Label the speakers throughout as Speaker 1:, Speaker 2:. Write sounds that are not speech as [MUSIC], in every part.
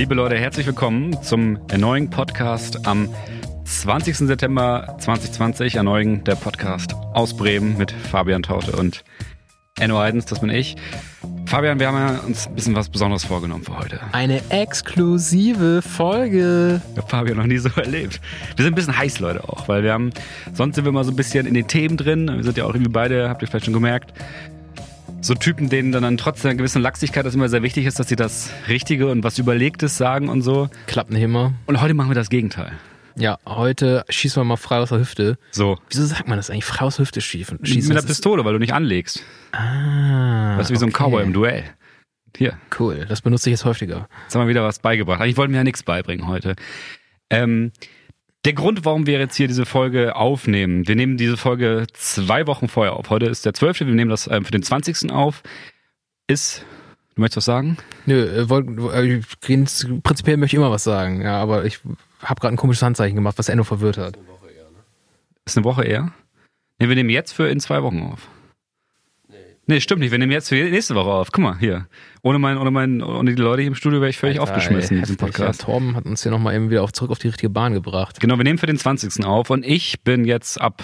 Speaker 1: Liebe Leute, herzlich willkommen zum erneuigen Podcast am 20. September 2020. Erneuigen der Podcast aus Bremen mit Fabian Taute und Enno Heidens, das bin ich. Fabian, wir haben ja uns ein bisschen was Besonderes vorgenommen für heute.
Speaker 2: Eine exklusive Folge.
Speaker 1: Ja, Fabian noch nie so erlebt. Wir sind ein bisschen heiß, Leute, auch, weil wir haben, sonst sind wir mal so ein bisschen in den Themen drin. Wir sind ja auch irgendwie beide, habt ihr vielleicht schon gemerkt, so Typen, denen dann, trotz einer gewissen Lachsigkeit das immer sehr wichtig ist, dass sie das Richtige und was Überlegtes sagen und so.
Speaker 2: Klappen immer.
Speaker 1: Und heute machen wir das Gegenteil.
Speaker 2: Ja, heute schießen wir mal frei aus der Hüfte.
Speaker 1: So.
Speaker 2: Wieso sagt man das eigentlich? Frei aus der Hüfte schießen?
Speaker 1: Mit einer Pistole, weil du nicht anlegst.
Speaker 2: Ah.
Speaker 1: Das ist wie so ein
Speaker 2: okay.
Speaker 1: Cowboy im Duell. Hier,
Speaker 2: Cool, das benutze ich jetzt häufiger.
Speaker 1: jetzt haben wir wieder was beigebracht. Eigentlich wollten wir ja nichts beibringen heute. Ähm, der Grund, warum wir jetzt hier diese Folge aufnehmen, wir nehmen diese Folge zwei Wochen vorher auf. Heute ist der 12., wir nehmen das ähm, für den 20. auf, ist, du möchtest was sagen?
Speaker 2: Nö, äh, äh, prinzipiell möchte ich immer was sagen, ja, aber ich habe gerade ein komisches Handzeichen gemacht, was Enno verwirrt hat.
Speaker 1: Ist eine Woche eher? Nee, wir nehmen jetzt für in zwei Wochen auf. Nee, stimmt nicht. Wir nehmen jetzt für nächste Woche auf. Guck mal, hier. Ohne, mein, ohne, mein, ohne die Leute hier im Studio wäre ich völlig
Speaker 2: Alter,
Speaker 1: aufgeschmissen in diesem. Podcast.
Speaker 2: Ja, Torben hat uns hier nochmal eben wieder auf, zurück auf die richtige Bahn gebracht.
Speaker 1: Genau, wir nehmen für den 20. auf und ich bin jetzt ab,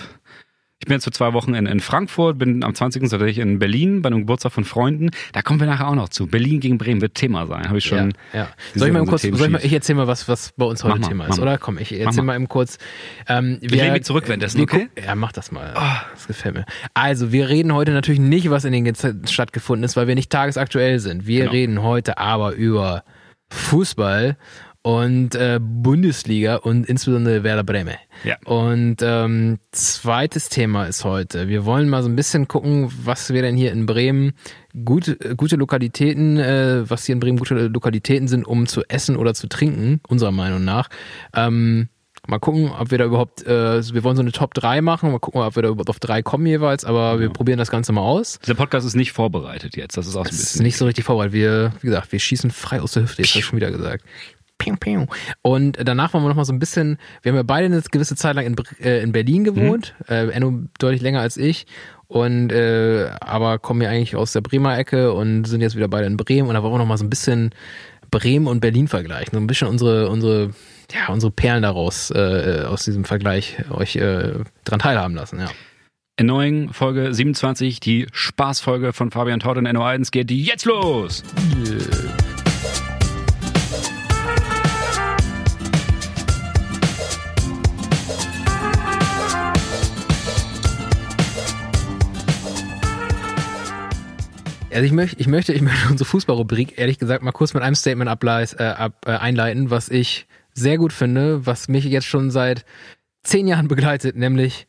Speaker 1: ich bin jetzt für zwei Wochen in, in Frankfurt, bin am 20. tatsächlich in Berlin bei einem Geburtstag von Freunden. Da kommen wir nachher auch noch zu. Berlin gegen Bremen wird Thema sein, habe ich schon.
Speaker 2: Ja, ja.
Speaker 1: Wir
Speaker 2: Soll ich mal kurz, ich, mal, ich erzähl mal was, was bei uns heute
Speaker 1: mal,
Speaker 2: Thema ist, oder? Komm, ich
Speaker 1: Mach
Speaker 2: erzähl
Speaker 1: mal.
Speaker 2: mal eben kurz. Ähm,
Speaker 1: Ich lehne mich zurück währenddessen,
Speaker 2: wir
Speaker 1: okay?
Speaker 2: Ja, mach das mal. Das gefällt mir. Also, wir reden heute natürlich nicht, was in den Gez- stattgefunden ist, weil wir nicht tagesaktuell sind. Wir
Speaker 1: Genau.
Speaker 2: reden heute aber über Fußball und äh, Bundesliga und insbesondere Werder Bremen.
Speaker 1: Ja.
Speaker 2: Und ähm, zweites Thema ist heute. Wir wollen mal so ein bisschen gucken, was wir denn hier in Bremen gute, gute Lokalitäten, äh, was hier in Bremen gute Lokalitäten sind, um zu essen oder zu trinken, unserer Meinung nach. Ähm, mal gucken, ob wir da überhaupt, äh, wir wollen so eine Top 3 machen, mal gucken, ob wir da überhaupt auf drei kommen jeweils, aber wir probieren das Ganze mal aus.
Speaker 1: Dieser Podcast ist nicht vorbereitet jetzt. Das ist auch so ein
Speaker 2: Das ist
Speaker 1: bisschen.
Speaker 2: nicht so richtig vorbereitet. Wir, wie gesagt, wir schießen frei aus der Hüfte, jetzt habe ich schon wieder gesagt. Und danach wollen wir noch mal so ein bisschen, wir haben ja beide eine gewisse Zeit lang in, äh, in Berlin gewohnt, äh, Enno deutlich länger als ich. Und äh, aber kommen ja eigentlich aus der Bremer Ecke und sind jetzt wieder beide in Bremen und da wollen wir noch mal so ein bisschen Bremen und Berlin vergleichen. So ein bisschen unsere, unsere, ja, unsere Perlen daraus, äh, aus diesem Vergleich euch äh, dran teilhaben lassen, ja.
Speaker 1: Erneuing Folge 27, die Spaßfolge von Fabian Taut und Enno Eidens geht jetzt los.
Speaker 2: Also ich möchte, ich möchte, ich möchte [LAUGHS] unsere Fußballrubrik ehrlich gesagt mal kurz mit einem Statement ableis, äh, ab, äh, einleiten, was ich sehr gut finde, was mich jetzt schon seit zehn Jahren begleitet, nämlich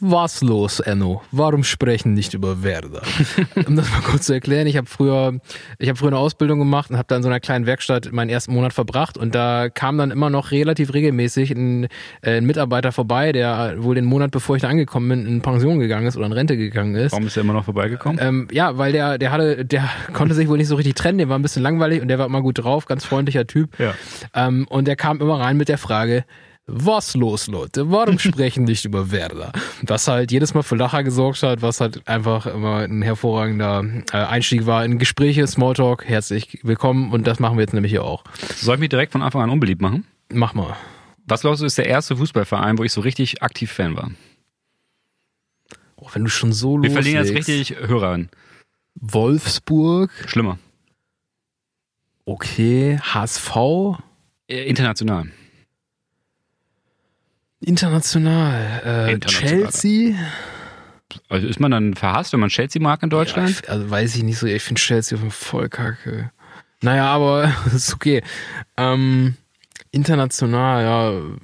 Speaker 2: was los, Enno? Warum sprechen nicht über Werder? [LAUGHS] um das mal kurz zu erklären, ich habe früher, ich habe früher eine Ausbildung gemacht und habe da in so einer kleinen Werkstatt meinen ersten Monat verbracht und da kam dann immer noch relativ regelmäßig ein, äh, ein Mitarbeiter vorbei, der wohl den Monat bevor ich da angekommen bin in Pension gegangen ist oder in Rente gegangen ist.
Speaker 1: Warum ist er immer noch vorbeigekommen?
Speaker 2: Ähm, ja, weil der, der hatte, der [LAUGHS] konnte sich wohl nicht so richtig trennen, der war ein bisschen langweilig und der war immer gut drauf, ganz freundlicher Typ.
Speaker 1: Ja.
Speaker 2: Ähm, und der kam immer rein mit der Frage, was los, Leute? Warum [LAUGHS] sprechen nicht über Werder? Was halt jedes Mal für Lacher gesorgt hat, was halt einfach immer ein hervorragender äh, Einstieg war in Gespräche, Smalltalk. Herzlich willkommen und das machen wir jetzt nämlich hier auch.
Speaker 1: Soll ich mich direkt von Anfang an unbeliebt machen?
Speaker 2: Mach mal.
Speaker 1: Was glaubst du, ist der erste Fußballverein, wo ich so richtig aktiv Fan war?
Speaker 2: Oh, wenn du schon so
Speaker 1: Wir verlieren jetzt richtig Hörer an.
Speaker 2: Wolfsburg,
Speaker 1: Schlimmer.
Speaker 2: okay, HSV,
Speaker 1: Äh, International.
Speaker 2: International, äh,
Speaker 1: International.
Speaker 2: Chelsea.
Speaker 1: Also ist man dann verhasst, wenn man Chelsea mag in Deutschland?
Speaker 2: Ja, also weiß ich nicht so, ich finde Chelsea auf jeden Fall voll kacke. Naja, aber [LAUGHS] ist okay. Ähm, international, ja.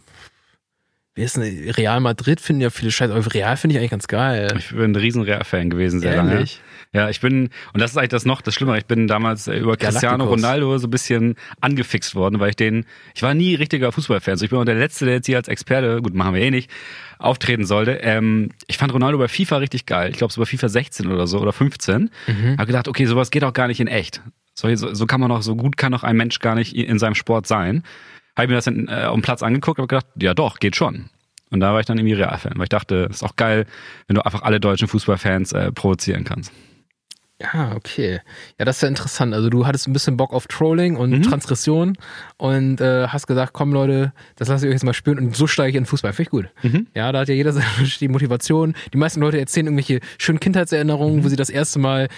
Speaker 2: Wie ist denn, Real Madrid finden ja viele Scheiße, aber Real finde ich eigentlich ganz geil.
Speaker 1: Ich bin ein riesen Real-Fan gewesen, sehr lange. Ja, ich bin, und das ist eigentlich das noch, das Schlimme, ich bin damals äh, über Cristiano. Ronaldo so ein bisschen angefixt worden, weil ich den, ich war nie richtiger Fußballfan, so ich bin auch der Letzte, der jetzt hier als Experte, gut, machen wir eh nicht, auftreten sollte. Ähm, ich fand Ronaldo bei FIFA richtig geil, ich glaube so bei FIFA 16 oder so, oder 15.
Speaker 2: Mhm.
Speaker 1: Hab gedacht, okay, sowas geht auch gar nicht in echt. So, so, so kann man doch, so gut kann doch ein Mensch gar nicht in seinem Sport sein. Habe ich mir das dann, äh, auf dem Platz angeguckt und gedacht, ja doch, geht schon. Und da war ich dann irgendwie Real-Fan, weil ich dachte, ist auch geil, wenn du einfach alle deutschen Fußballfans äh, provozieren kannst.
Speaker 2: Ja, okay. Ja, das ist ja interessant. Also du hattest ein bisschen Bock auf Trolling und
Speaker 1: Mhm.
Speaker 2: Transgression und äh, hast gesagt, komm Leute, das lasse ich euch jetzt mal spüren und so steige ich in den Fußball. Finde ich gut.
Speaker 1: Mhm.
Speaker 2: Ja, da hat ja jeder [LAUGHS] die Motivation. Die meisten Leute erzählen irgendwelche schönen Kindheitserinnerungen,
Speaker 1: Mhm.
Speaker 2: wo sie das erste Mal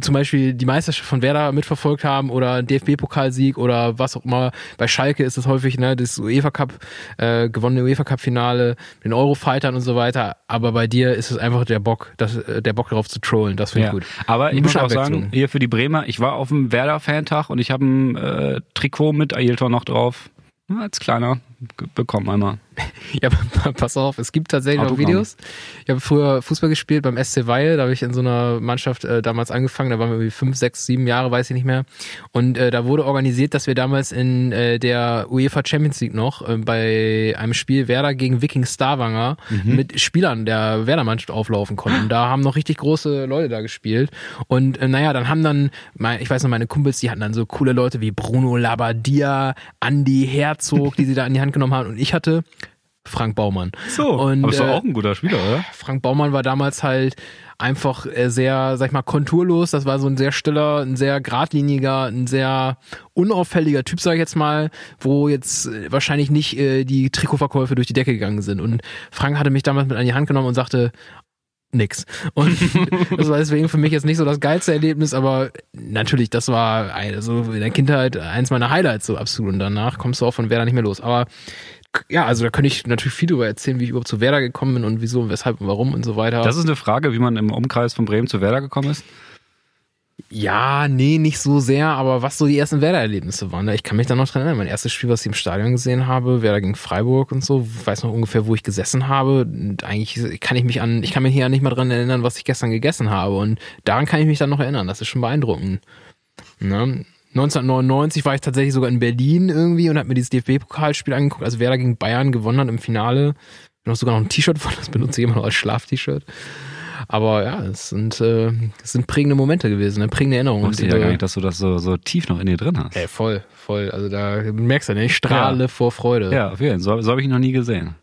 Speaker 2: zum Beispiel die Meisterschaft von Werder mitverfolgt haben oder einen DFB-Pokalsieg oder was auch immer. Bei Schalke ist es häufig ne, das UEFA Cup, äh, gewonnene UEFA Cup-Finale, den Eurofightern und so weiter. Aber bei dir ist es einfach der Bock, das, äh, der Bock darauf zu trollen. Das finde ich
Speaker 1: Ja.
Speaker 2: gut.
Speaker 1: Aber ich muss
Speaker 2: bisschen
Speaker 1: auch sagen, hier für die Bremer, ich war auf dem Werder-Fantag und ich habe ein äh, Trikot mit Ailton noch drauf. Ja, Als kleiner bekommen einmal. [LAUGHS]
Speaker 2: Ja, pass auf, es gibt tatsächlich noch
Speaker 1: Autogramm.
Speaker 2: Videos. Ich habe früher Fußball gespielt beim SC Weil, da habe ich in so einer Mannschaft äh, damals angefangen, da waren wir irgendwie fünf, sechs, sieben Jahre, weiß ich nicht mehr. Und äh, da wurde organisiert, dass wir damals in äh, der UEFA Champions League noch äh, bei einem Spiel Werder gegen Viking Starwanger
Speaker 1: Mhm.
Speaker 2: mit Spielern der Werder-Mannschaft auflaufen konnten. Da haben noch richtig große Leute da gespielt. Und äh, naja, dann haben dann, mein, ich weiß noch, meine Kumpels, die hatten dann so coole Leute wie Bruno Labbadia, Andy Herzog, die sie da in die Hand genommen haben. Und ich hatte Frank Baumann.
Speaker 1: So,
Speaker 2: Und,
Speaker 1: aber ist doch
Speaker 2: äh,
Speaker 1: auch ein guter Spieler, oder?
Speaker 2: Frank Baumann war damals halt einfach äh, sehr, sag ich mal, konturlos. Das war so ein sehr stiller, ein sehr geradliniger, ein sehr unauffälliger Typ, sag ich jetzt mal, wo jetzt äh, wahrscheinlich nicht äh, die Trikotverkäufe durch die Decke gegangen sind. Und Frank hatte mich damals mit an die Hand genommen und sagte, nix. Und [LAUGHS] das war deswegen für mich jetzt nicht so das geilste Erlebnis, aber natürlich, das war also in der Kindheit eins meiner Highlights so absolut. Und danach kommst du auch von Werder nicht mehr los. Aber ja, also da könnte ich natürlich viel darüber erzählen, wie ich überhaupt zu Werder gekommen bin und wieso und weshalb und warum und so weiter.
Speaker 1: Das ist eine Frage, wie man im Umkreis von Bremen zu Werder gekommen ist.
Speaker 2: Ja, nee, nicht so sehr, aber was so die ersten Werder-Erlebnisse waren. ne? Ich kann mich da noch dran erinnern. Mein erstes Spiel, was ich im Stadion gesehen habe, Werder gegen Freiburg und so, weiß noch ungefähr, wo ich gesessen habe. Und eigentlich kann ich mich an, ich kann mich hier nicht mal dran erinnern, was ich gestern gegessen habe. Und daran kann ich mich dann noch erinnern. Das ist schon beeindruckend. Ne? 1999 war ich tatsächlich sogar in Berlin irgendwie und habe mir dieses DFB-Pokalspiel angeguckt, als Werder gegen Bayern gewonnen hat im Finale. Ich habe sogar noch ein T-Shirt von, das benutze ich immer noch als Schlaf-T-Shirt. Aber ja, es sind, äh, es sind prägende Momente gewesen, ne? prägende Erinnerungen.
Speaker 1: Wusste ich
Speaker 2: Und,
Speaker 1: ja gar nicht, dass du das so, so tief noch in dir drin hast.
Speaker 2: Ey, voll, voll. Also da merkst du, ne? ich strahle vor Freude.
Speaker 1: Ja, auf jeden Fall. So, so habe ich ihn noch nie gesehen.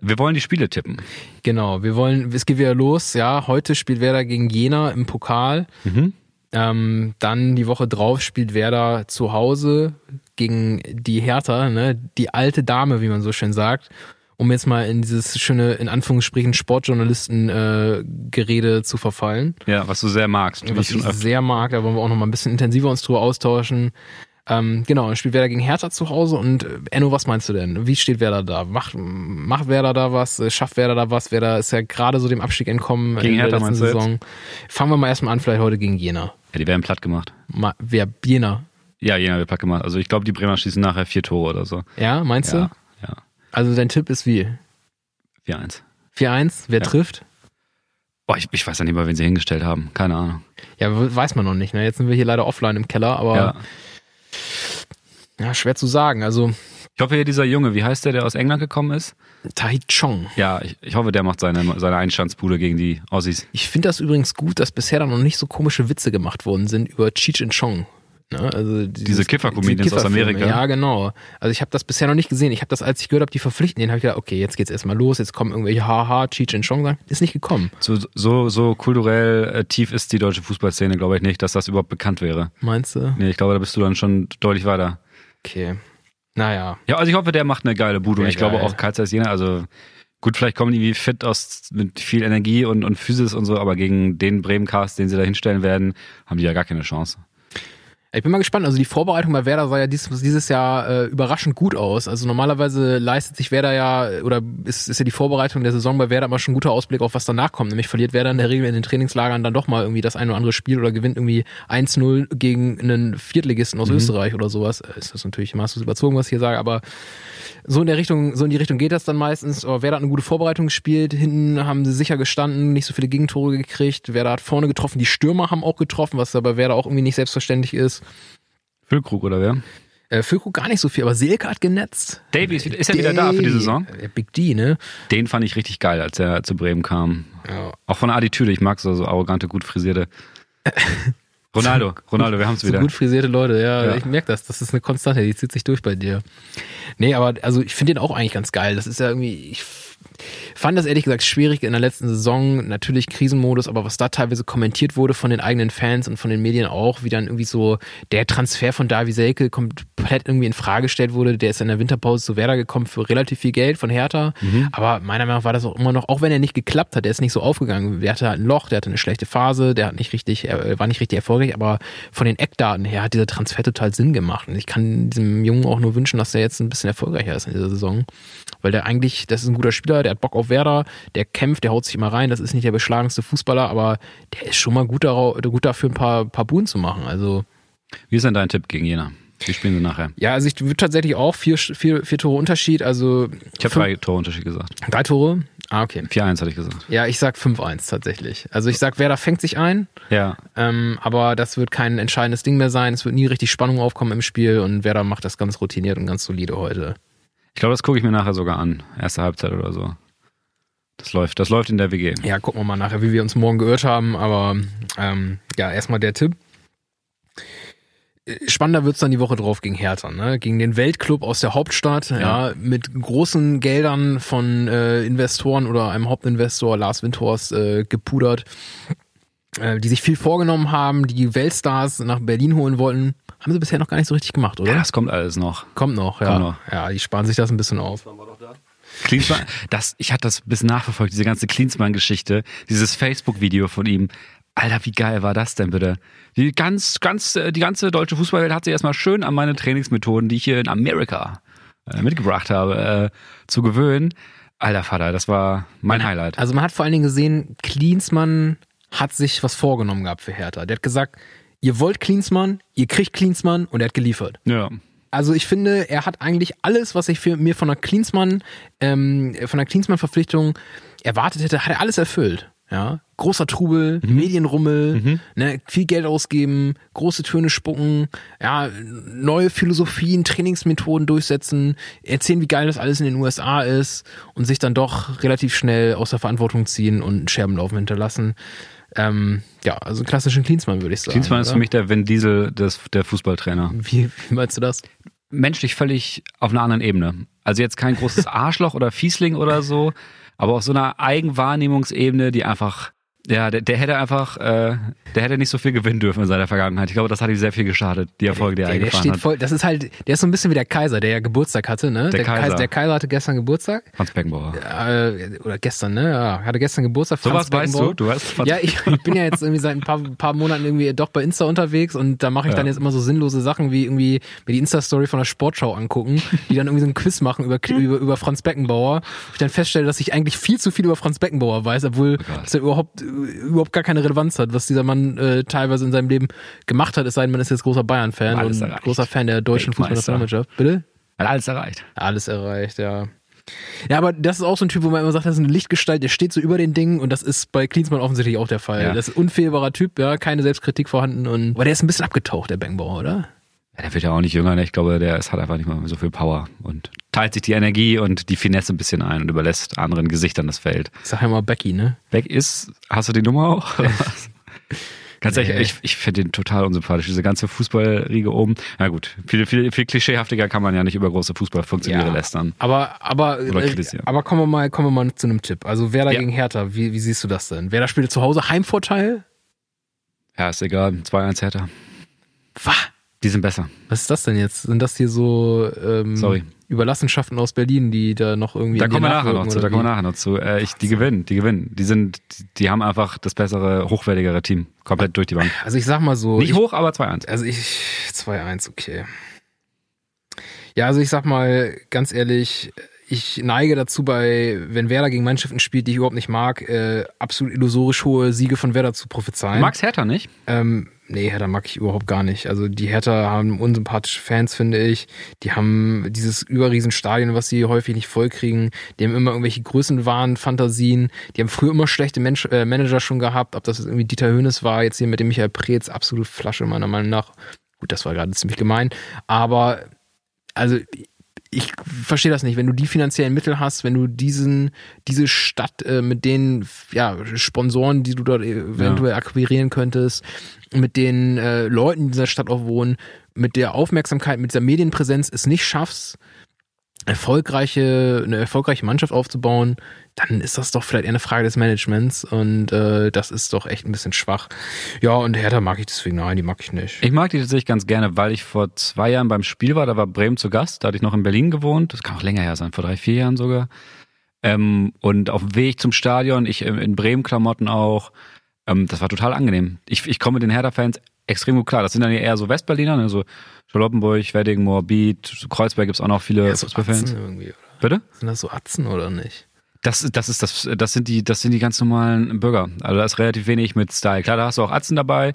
Speaker 1: Wir wollen die Spiele tippen.
Speaker 2: Genau, wir wollen, es geht wieder los, ja. Heute spielt Werder gegen Jena im Pokal.
Speaker 1: Mhm.
Speaker 2: Ähm, dann die Woche drauf spielt Werder zu Hause gegen die Hertha, ne? die alte Dame, wie man so schön sagt. Um jetzt mal in dieses schöne, in Anführungsstrichen, Sportjournalisten-Gerede zu verfallen.
Speaker 1: Ja, was du sehr magst.
Speaker 2: was ich sehr mag, da wollen wir auch noch mal ein bisschen intensiver uns drüber austauschen. Ähm, genau, dann spielt Werder gegen Hertha zu Hause und äh, Enno, was meinst du denn? Wie steht Werder da? Macht, macht Werder da was? Äh, Schafft Werder da was? Werder ist ja gerade so dem Abstieg entkommen
Speaker 1: Gegen
Speaker 2: in der
Speaker 1: Hertha
Speaker 2: letzten
Speaker 1: du jetzt?
Speaker 2: Saison. Fangen wir mal erstmal an, vielleicht heute gegen Jena.
Speaker 1: Ja, die werden platt gemacht.
Speaker 2: Ma, wer, Jena?
Speaker 1: Ja, Jena wird platt gemacht. Also ich glaube, die Bremer schießen nachher vier Tore oder so.
Speaker 2: Ja, meinst
Speaker 1: Ja,
Speaker 2: du? Also dein Tipp ist wie?
Speaker 1: 4-1.
Speaker 2: 4-1? Wer
Speaker 1: Ja.
Speaker 2: trifft?
Speaker 1: Boah, ich, ich weiß ja nicht mal, wen sie hingestellt haben. Keine Ahnung.
Speaker 2: Ja, we- weiß man noch nicht. Ne? Jetzt sind wir hier leider offline im Keller, aber
Speaker 1: Ja.
Speaker 2: ja. schwer zu sagen. Also
Speaker 1: Ich hoffe hier dieser Junge, wie heißt der, der aus England gekommen ist?
Speaker 2: Tai Chong.
Speaker 1: Ja, ich, ich hoffe, der macht seine, seine Einstandsbude gegen die Aussies.
Speaker 2: Ich finde das übrigens gut, dass bisher da noch nicht so komische Witze gemacht worden sind über Cheech and Chong. Ne? Also dieses-
Speaker 1: Diese Kiffer-Comedians
Speaker 2: diese
Speaker 1: aus. Amerika.
Speaker 2: Ja, genau. Also ich habe das bisher noch nicht gesehen. Ich habe das, als ich gehört habe, die verpflichten den, habe ich gedacht, okay, jetzt geht's erstmal los, jetzt kommen irgendwelche Haha, Cheech and Chong sagen. Ist nicht gekommen.
Speaker 1: So, so, so kulturell äh, tief ist die deutsche Fußballszene, glaube ich nicht, dass das überhaupt bekannt wäre.
Speaker 2: Meinst du?
Speaker 1: Nee, ich glaube, da bist du dann schon deutlich weiter.
Speaker 2: Okay. Naja.
Speaker 1: Ja, also ich hoffe, der macht eine geile Bude. Und ich glaube
Speaker 2: geil.
Speaker 1: auch Karl Zeiss Jena, also gut, vielleicht kommen die wie fit aus mit viel Energie und, und Physis und so, aber gegen den Bremen-Cast, den sie da hinstellen werden, haben die ja gar keine Chance.
Speaker 2: Ich bin mal gespannt. Also die Vorbereitung bei Werder sah ja dieses, dieses Jahr äh, überraschend gut aus. Also normalerweise leistet sich Werder ja, oder ist, ist ja die Vorbereitung der Saison bei Werder immer schon ein guter Ausblick auf was danach kommt. Nämlich verliert Werder in der Regel in den Trainingslagern dann doch mal irgendwie das ein oder andere Spiel oder gewinnt irgendwie 1-0 gegen einen Viertligisten aus Österreich oder sowas. Äh, Ist das natürlich maßlos überzogen, was ich hier sage, aber so in der Richtung, so in die Richtung geht das dann meistens. Aber Werder hat eine gute Vorbereitung gespielt. Hinten haben sie sicher gestanden, nicht so viele Gegentore gekriegt. Werder hat vorne getroffen. Die Stürmer haben auch getroffen, was ja bei Werder auch irgendwie nicht selbstverständlich ist.
Speaker 1: Füllkrug oder wer?
Speaker 2: Äh, Füllkrug gar nicht so viel, aber Selke hat genetzt.
Speaker 1: Davy ist, ist er wieder da für die Saison?
Speaker 2: Äh, Big D, ne?
Speaker 1: Den fand ich richtig geil, als er zu Bremen kam.
Speaker 2: Ja.
Speaker 1: Auch von der Attitüde, ich mag so, so arrogante, gut frisierte. [LAUGHS] Ronaldo, Ronaldo, wir haben es
Speaker 2: So
Speaker 1: wieder.
Speaker 2: gut frisierte Leute, ja,
Speaker 1: Ja.
Speaker 2: ich merke das. Das ist eine Konstante, die zieht sich durch bei dir. Nee, aber also ich finde den auch eigentlich ganz geil. Das ist ja irgendwie, ich fand das ehrlich gesagt schwierig in der letzten Saison. Natürlich Krisenmodus, aber was da teilweise kommentiert wurde von den eigenen Fans und von den Medien auch, wie dann irgendwie so der Transfer von Davi Selke komplett irgendwie in Frage gestellt wurde. Der ist in der Winterpause zu Werder gekommen für relativ viel Geld von Hertha. Mhm. Aber meiner Meinung nach war das auch immer noch, auch wenn er nicht geklappt hat, der ist nicht so aufgegangen. Der hatte halt ein Loch, der hatte eine schlechte Phase, der hat nicht richtig, er war nicht richtig erfolgreich, aber von den Eckdaten her hat dieser Transfer total Sinn gemacht. Und ich kann diesem Jungen auch nur wünschen, dass er jetzt ein bisschen erfolgreicher ist in dieser Saison. Weil der eigentlich, das ist ein guter Spieler, der hat Bock auf Werder, der kämpft, der haut sich immer rein. Das ist nicht der beschlagenste Fußballer, aber der ist schon mal gut, darauf, gut dafür, ein paar, paar Buhnen zu machen. Also.
Speaker 1: Wie ist denn dein Tipp gegen Jena? Wie spielen sie nachher?
Speaker 2: Ja, also ich würde tatsächlich auch vier, vier, vier Tore Unterschied. Also
Speaker 1: ich habe drei Tore Unterschied gesagt.
Speaker 2: Drei Tore? Ah, okay.
Speaker 1: 4-1 hatte ich gesagt.
Speaker 2: Ja, ich sag 5-1 tatsächlich. Also ich sag, Werder fängt sich ein.
Speaker 1: Ja.
Speaker 2: Ähm, aber das wird kein entscheidendes Ding mehr sein. Es wird nie richtig Spannung aufkommen im Spiel und Werder macht das ganz routiniert und ganz solide heute.
Speaker 1: Ich glaube, das gucke ich mir nachher sogar an. Erste Halbzeit oder so. Das läuft, das läuft in der WG.
Speaker 2: Ja, gucken wir mal nachher, wie wir uns morgen geirrt haben. Aber ähm, ja, erstmal der Tipp. Spannender wird's dann die Woche drauf gegen Hertha, ne? Gegen den Weltclub aus der Hauptstadt, ja, ja mit großen Geldern von äh, Investoren oder einem Hauptinvestor, Lars Windhorst, äh, gepudert, äh, die sich viel vorgenommen haben, die Weltstars nach Berlin holen wollten. Haben sie bisher noch gar nicht so richtig gemacht, oder? Ja,
Speaker 1: das kommt alles noch.
Speaker 2: Kommt noch, ja. Kommt noch. Ja, die sparen sich das ein bisschen auf.
Speaker 1: Klinsmann, das, ich hatte das bisschen nachverfolgt, diese ganze Klinsmann-Geschichte, dieses Facebook-Video von ihm. Alter, wie geil war das denn bitte? Die ganz, ganz, äh, die ganze deutsche Fußballwelt hat sich erstmal schön an meine Trainingsmethoden, die ich hier in Amerika äh, mitgebracht habe, äh, zu gewöhnen. Alter Vater, das war mein Highlight.
Speaker 2: Also man hat vor allen Dingen gesehen, Klinsmann hat sich was vorgenommen gehabt für Hertha. Der hat gesagt, ihr wollt Klinsmann, ihr kriegt Klinsmann und er hat geliefert.
Speaker 1: Ja.
Speaker 2: Also ich finde, er hat eigentlich alles, was ich für mir von der Klinsmann, ähm, von der Klinsmann-Verpflichtung erwartet hätte, hat er alles erfüllt. Ja, großer Trubel, mhm. Medienrummel, mhm. Ne, viel Geld ausgeben, große Töne spucken, ja, neue Philosophien, Trainingsmethoden durchsetzen, erzählen, wie geil das alles in den USA ist und sich dann doch relativ schnell aus der Verantwortung ziehen und Scherbenlaufen hinterlassen. Ähm, ja, also einen klassischen Klinsmann würde ich sagen.
Speaker 1: Klinsmann ist für mich der Vin Diesel des, der Fußballtrainer.
Speaker 2: Wie, wie meinst du das?
Speaker 1: Menschlich völlig auf einer anderen Ebene. Also jetzt kein großes [LAUGHS] Arschloch oder Fiesling oder so, aber auf so einer Eigenwahrnehmungsebene, die einfach ja, der, der hätte einfach, äh, der hätte nicht so viel gewinnen dürfen in seiner Vergangenheit. Ich glaube, das hat ihm sehr viel geschadet, die Erfolge, die er der, eingefahren der steht
Speaker 2: voll, Das ist halt, der ist so ein bisschen wie der Kaiser, der ja Geburtstag hatte, ne?
Speaker 1: Der, der Kaiser. Kaiser.
Speaker 2: Der Kaiser hatte gestern Geburtstag.
Speaker 1: Franz Beckenbauer.
Speaker 2: Äh, oder gestern, ne? Ja, hatte gestern Geburtstag.
Speaker 1: Franz so was weißt du? Du hast
Speaker 2: Franz Ja, ich, ich bin ja jetzt irgendwie seit ein paar, paar Monaten irgendwie doch bei Insta unterwegs und da mache ich ja. dann jetzt immer so sinnlose Sachen wie irgendwie mir die Insta-Story von der Sportschau angucken, die dann irgendwie so ein Quiz machen über, über, über Franz Beckenbauer. Ich dann feststelle, dass ich eigentlich viel zu viel über Franz Beckenbauer weiß, obwohl oh das ja überhaupt, überhaupt gar keine Relevanz hat, was dieser Mann äh, teilweise in seinem Leben gemacht hat, es sei denn, man ist jetzt großer Bayern-Fan und erreicht. großer Fan der deutschen Fußballnationalmannschaft. Bitte?
Speaker 1: Hat alles erreicht.
Speaker 2: Alles erreicht, ja. Ja, aber das ist auch so ein Typ, wo man immer sagt, das ist eine Lichtgestalt, der steht so über den Dingen und das ist bei Klinsmann offensichtlich auch der Fall. Ja. Das ist ein unfehlbarer Typ, ja, keine Selbstkritik vorhanden und, aber der ist ein bisschen abgetaucht, der Bangbauer, oder?
Speaker 1: Ja, der wird ja auch nicht jünger, ne? Ich glaube, der ist, hat einfach nicht mehr so viel Power und teilt sich die Energie und die Finesse ein bisschen ein und überlässt anderen Gesichtern das Feld.
Speaker 2: Sag ja mal Becky, ne?
Speaker 1: Beck ist, hast du die Nummer auch? [LAUGHS] Ganz ehrlich, nee. ich, ich finde den total unsympathisch. Diese ganze Fußballriege oben. Na gut, viel, viel, viel klischeehaftiger kann man ja nicht über große Fußballfunktionäre ja, lästern.
Speaker 2: Aber, aber, äh, aber kommen wir mal, kommen wir mal zu einem Tipp. Also Werder ja. gegen Hertha, wie, wie siehst du das denn? Werder spielt zu Hause Heimvorteil?
Speaker 1: Ja, ist egal. 2-1 Hertha.
Speaker 2: Was?
Speaker 1: Die sind besser.
Speaker 2: Was ist das denn jetzt? Sind das hier so ähm,
Speaker 1: Sorry.
Speaker 2: Überlassenschaften aus Berlin, die da noch irgendwie.
Speaker 1: Da kommen wir nachher noch zu. Da kommen wir nachher noch zu. Äh, ich, die gewinnen, die gewinnen. Die sind, die, die, haben einfach das bessere, hochwertigere Team. Komplett durch die Bank.
Speaker 2: Also ich sag mal so.
Speaker 1: Nicht
Speaker 2: ich,
Speaker 1: hoch, aber 2-1.
Speaker 2: Also ich 2-1, okay. Ja, also ich sag mal ganz ehrlich, ich neige dazu bei, wenn Werder gegen Mannschaften spielt, die ich überhaupt nicht mag, äh, absolut illusorisch hohe Siege von Werder zu prophezeien. Du
Speaker 1: magst Hertha nicht?
Speaker 2: Ähm, nee, Hertha mag ich überhaupt gar nicht. Also die Hertha haben unsympathische Fans, finde ich. Die haben dieses Überriesenstadion, was sie häufig nicht vollkriegen. Die haben immer irgendwelche Größenwahn, Fantasien. Die haben früher immer schlechte Mensch äh, Manager schon gehabt. Ob das jetzt irgendwie Dieter Hönes war, jetzt hier mit dem Michael Preetz, absolut Flasche meiner Meinung nach. Gut, das war gerade ziemlich gemein. Aber also ich verstehe das nicht, wenn du die finanziellen Mittel hast, wenn du diesen, diese Stadt äh, mit den ja, Sponsoren, die du dort eventuell ja. akquirieren könntest, mit den äh, Leuten, die in dieser Stadt auch wohnen, mit der Aufmerksamkeit, mit dieser Medienpräsenz es nicht schaffst, erfolgreiche, eine erfolgreiche Mannschaft aufzubauen, dann ist das doch vielleicht eher eine Frage des Managements und äh, das ist doch echt ein bisschen schwach. Ja, und Hertha mag ich deswegen, nein, die mag ich nicht.
Speaker 1: Ich mag die tatsächlich ganz gerne, weil ich vor zwei Jahren beim Spiel war, da war Bremen zu Gast, da hatte ich noch in Berlin gewohnt, das kann auch länger her sein, vor drei, vier Jahren sogar. Ähm, und auf dem Weg zum Stadion, ich in Bremen-Klamotten auch, ähm, das war total angenehm. Ich, ich komme mit den Hertha-Fans extrem gut klar. Das sind dann eher so Westberliner, ne? so Charlottenburg, Wedding, Moabit, Kreuzberg gibt's auch noch viele
Speaker 2: ja, so Fußballfans. Irgendwie, oder?
Speaker 1: Bitte?
Speaker 2: Sind das so Atzen oder nicht?
Speaker 1: Das, das ist das, das sind die, das sind die ganz normalen Bürger. Also da ist relativ wenig mit Style. Klar, da hast du auch Atzen dabei,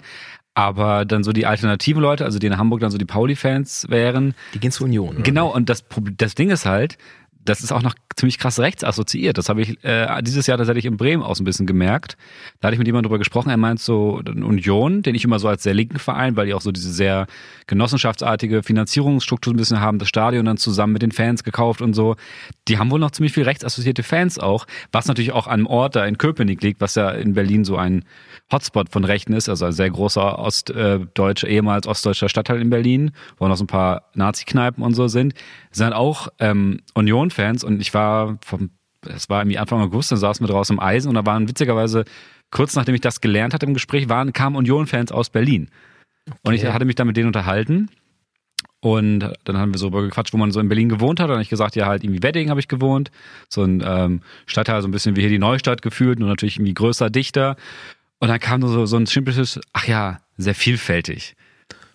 Speaker 1: aber dann so die alternativen Leute, also die in Hamburg dann so die Pauli-Fans wären.
Speaker 2: Die gehen zur Union.
Speaker 1: Genau, nicht? und das, das Ding ist halt, das ist auch noch ziemlich krass rechts assoziiert. Das habe ich äh, dieses Jahr tatsächlich in Bremen auch so ein bisschen gemerkt. Da hatte ich mit jemandem drüber gesprochen, er meint so Union, den ich immer so als sehr linken Verein, weil die auch so diese sehr genossenschaftsartige Finanzierungsstruktur ein bisschen haben, das Stadion dann zusammen mit den Fans gekauft und so. Die haben wohl noch ziemlich viel rechtsassoziierte Fans auch, was natürlich auch an einem Ort da in Köpenick liegt, was ja in Berlin so ein Hotspot von Rechten ist, also ein sehr großer ostdeutscher, äh, ehemals ostdeutscher Stadtteil in Berlin, wo noch so ein paar Nazi-Kneipen und so sind, sind auch ähm, Union-Fans und ich war vom, es war irgendwie Anfang August, dann saßen wir draußen im Eisen und da waren witzigerweise, kurz nachdem ich das gelernt hatte im Gespräch, waren, kamen Union-Fans aus Berlin. Okay. Und ich hatte mich dann mit denen unterhalten. Und dann haben wir so gequatscht, wo man so in Berlin gewohnt hat. Und dann habe ich gesagt, ja, halt irgendwie Wedding habe ich gewohnt. So ein ähm, Stadtteil, so ein bisschen wie hier die Neustadt gefühlt, nur natürlich irgendwie größer, dichter. Und dann kam so, so ein simples, ach ja, sehr vielfältig.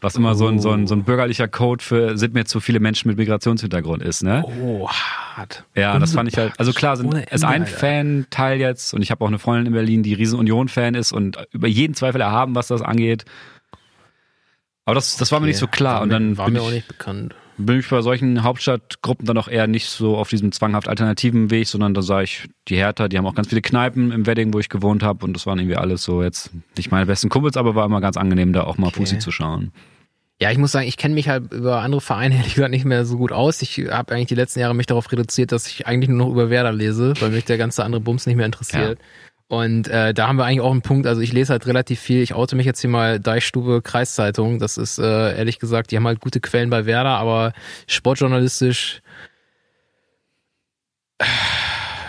Speaker 1: Was immer oh. so, ein, so, ein, so ein bürgerlicher Code für sind mir zu viele Menschen mit Migrationshintergrund ist, ne?
Speaker 2: Oh, hart.
Speaker 1: Ja, das fand ich halt, also klar, sind, ist ein Fan-Teil jetzt und ich habe auch eine Freundin in Berlin, die riesen Union-Fan ist und über jeden Zweifel erhaben, was das angeht. Aber das, das war mir nicht so klar.
Speaker 2: War
Speaker 1: und dann
Speaker 2: war mir auch nicht bekannt
Speaker 1: bin ich bei solchen Hauptstadtgruppen dann auch eher nicht so auf diesem zwanghaft alternativen Weg, sondern da sah ich die Hertha, die haben auch ganz viele Kneipen im Wedding, wo ich gewohnt habe und das waren irgendwie alles so jetzt nicht meine besten Kumpels, aber war immer ganz angenehm, da auch mal okay. Fussi zu schauen.
Speaker 2: Ja, ich muss sagen, ich kenne mich halt über andere Vereine [LAUGHS] ehrlich gesagt nicht mehr so gut aus. Ich habe eigentlich die letzten Jahre mich darauf reduziert, dass ich eigentlich nur noch über Werder lese, weil mich der ganze andere Bums nicht mehr interessiert. Ja. Und äh, da haben wir eigentlich auch einen Punkt, also ich lese halt relativ viel, ich oute mich jetzt hier mal Deichstube Kreiszeitung, das ist äh, ehrlich gesagt, die haben halt gute Quellen bei Werder, aber sportjournalistisch äh,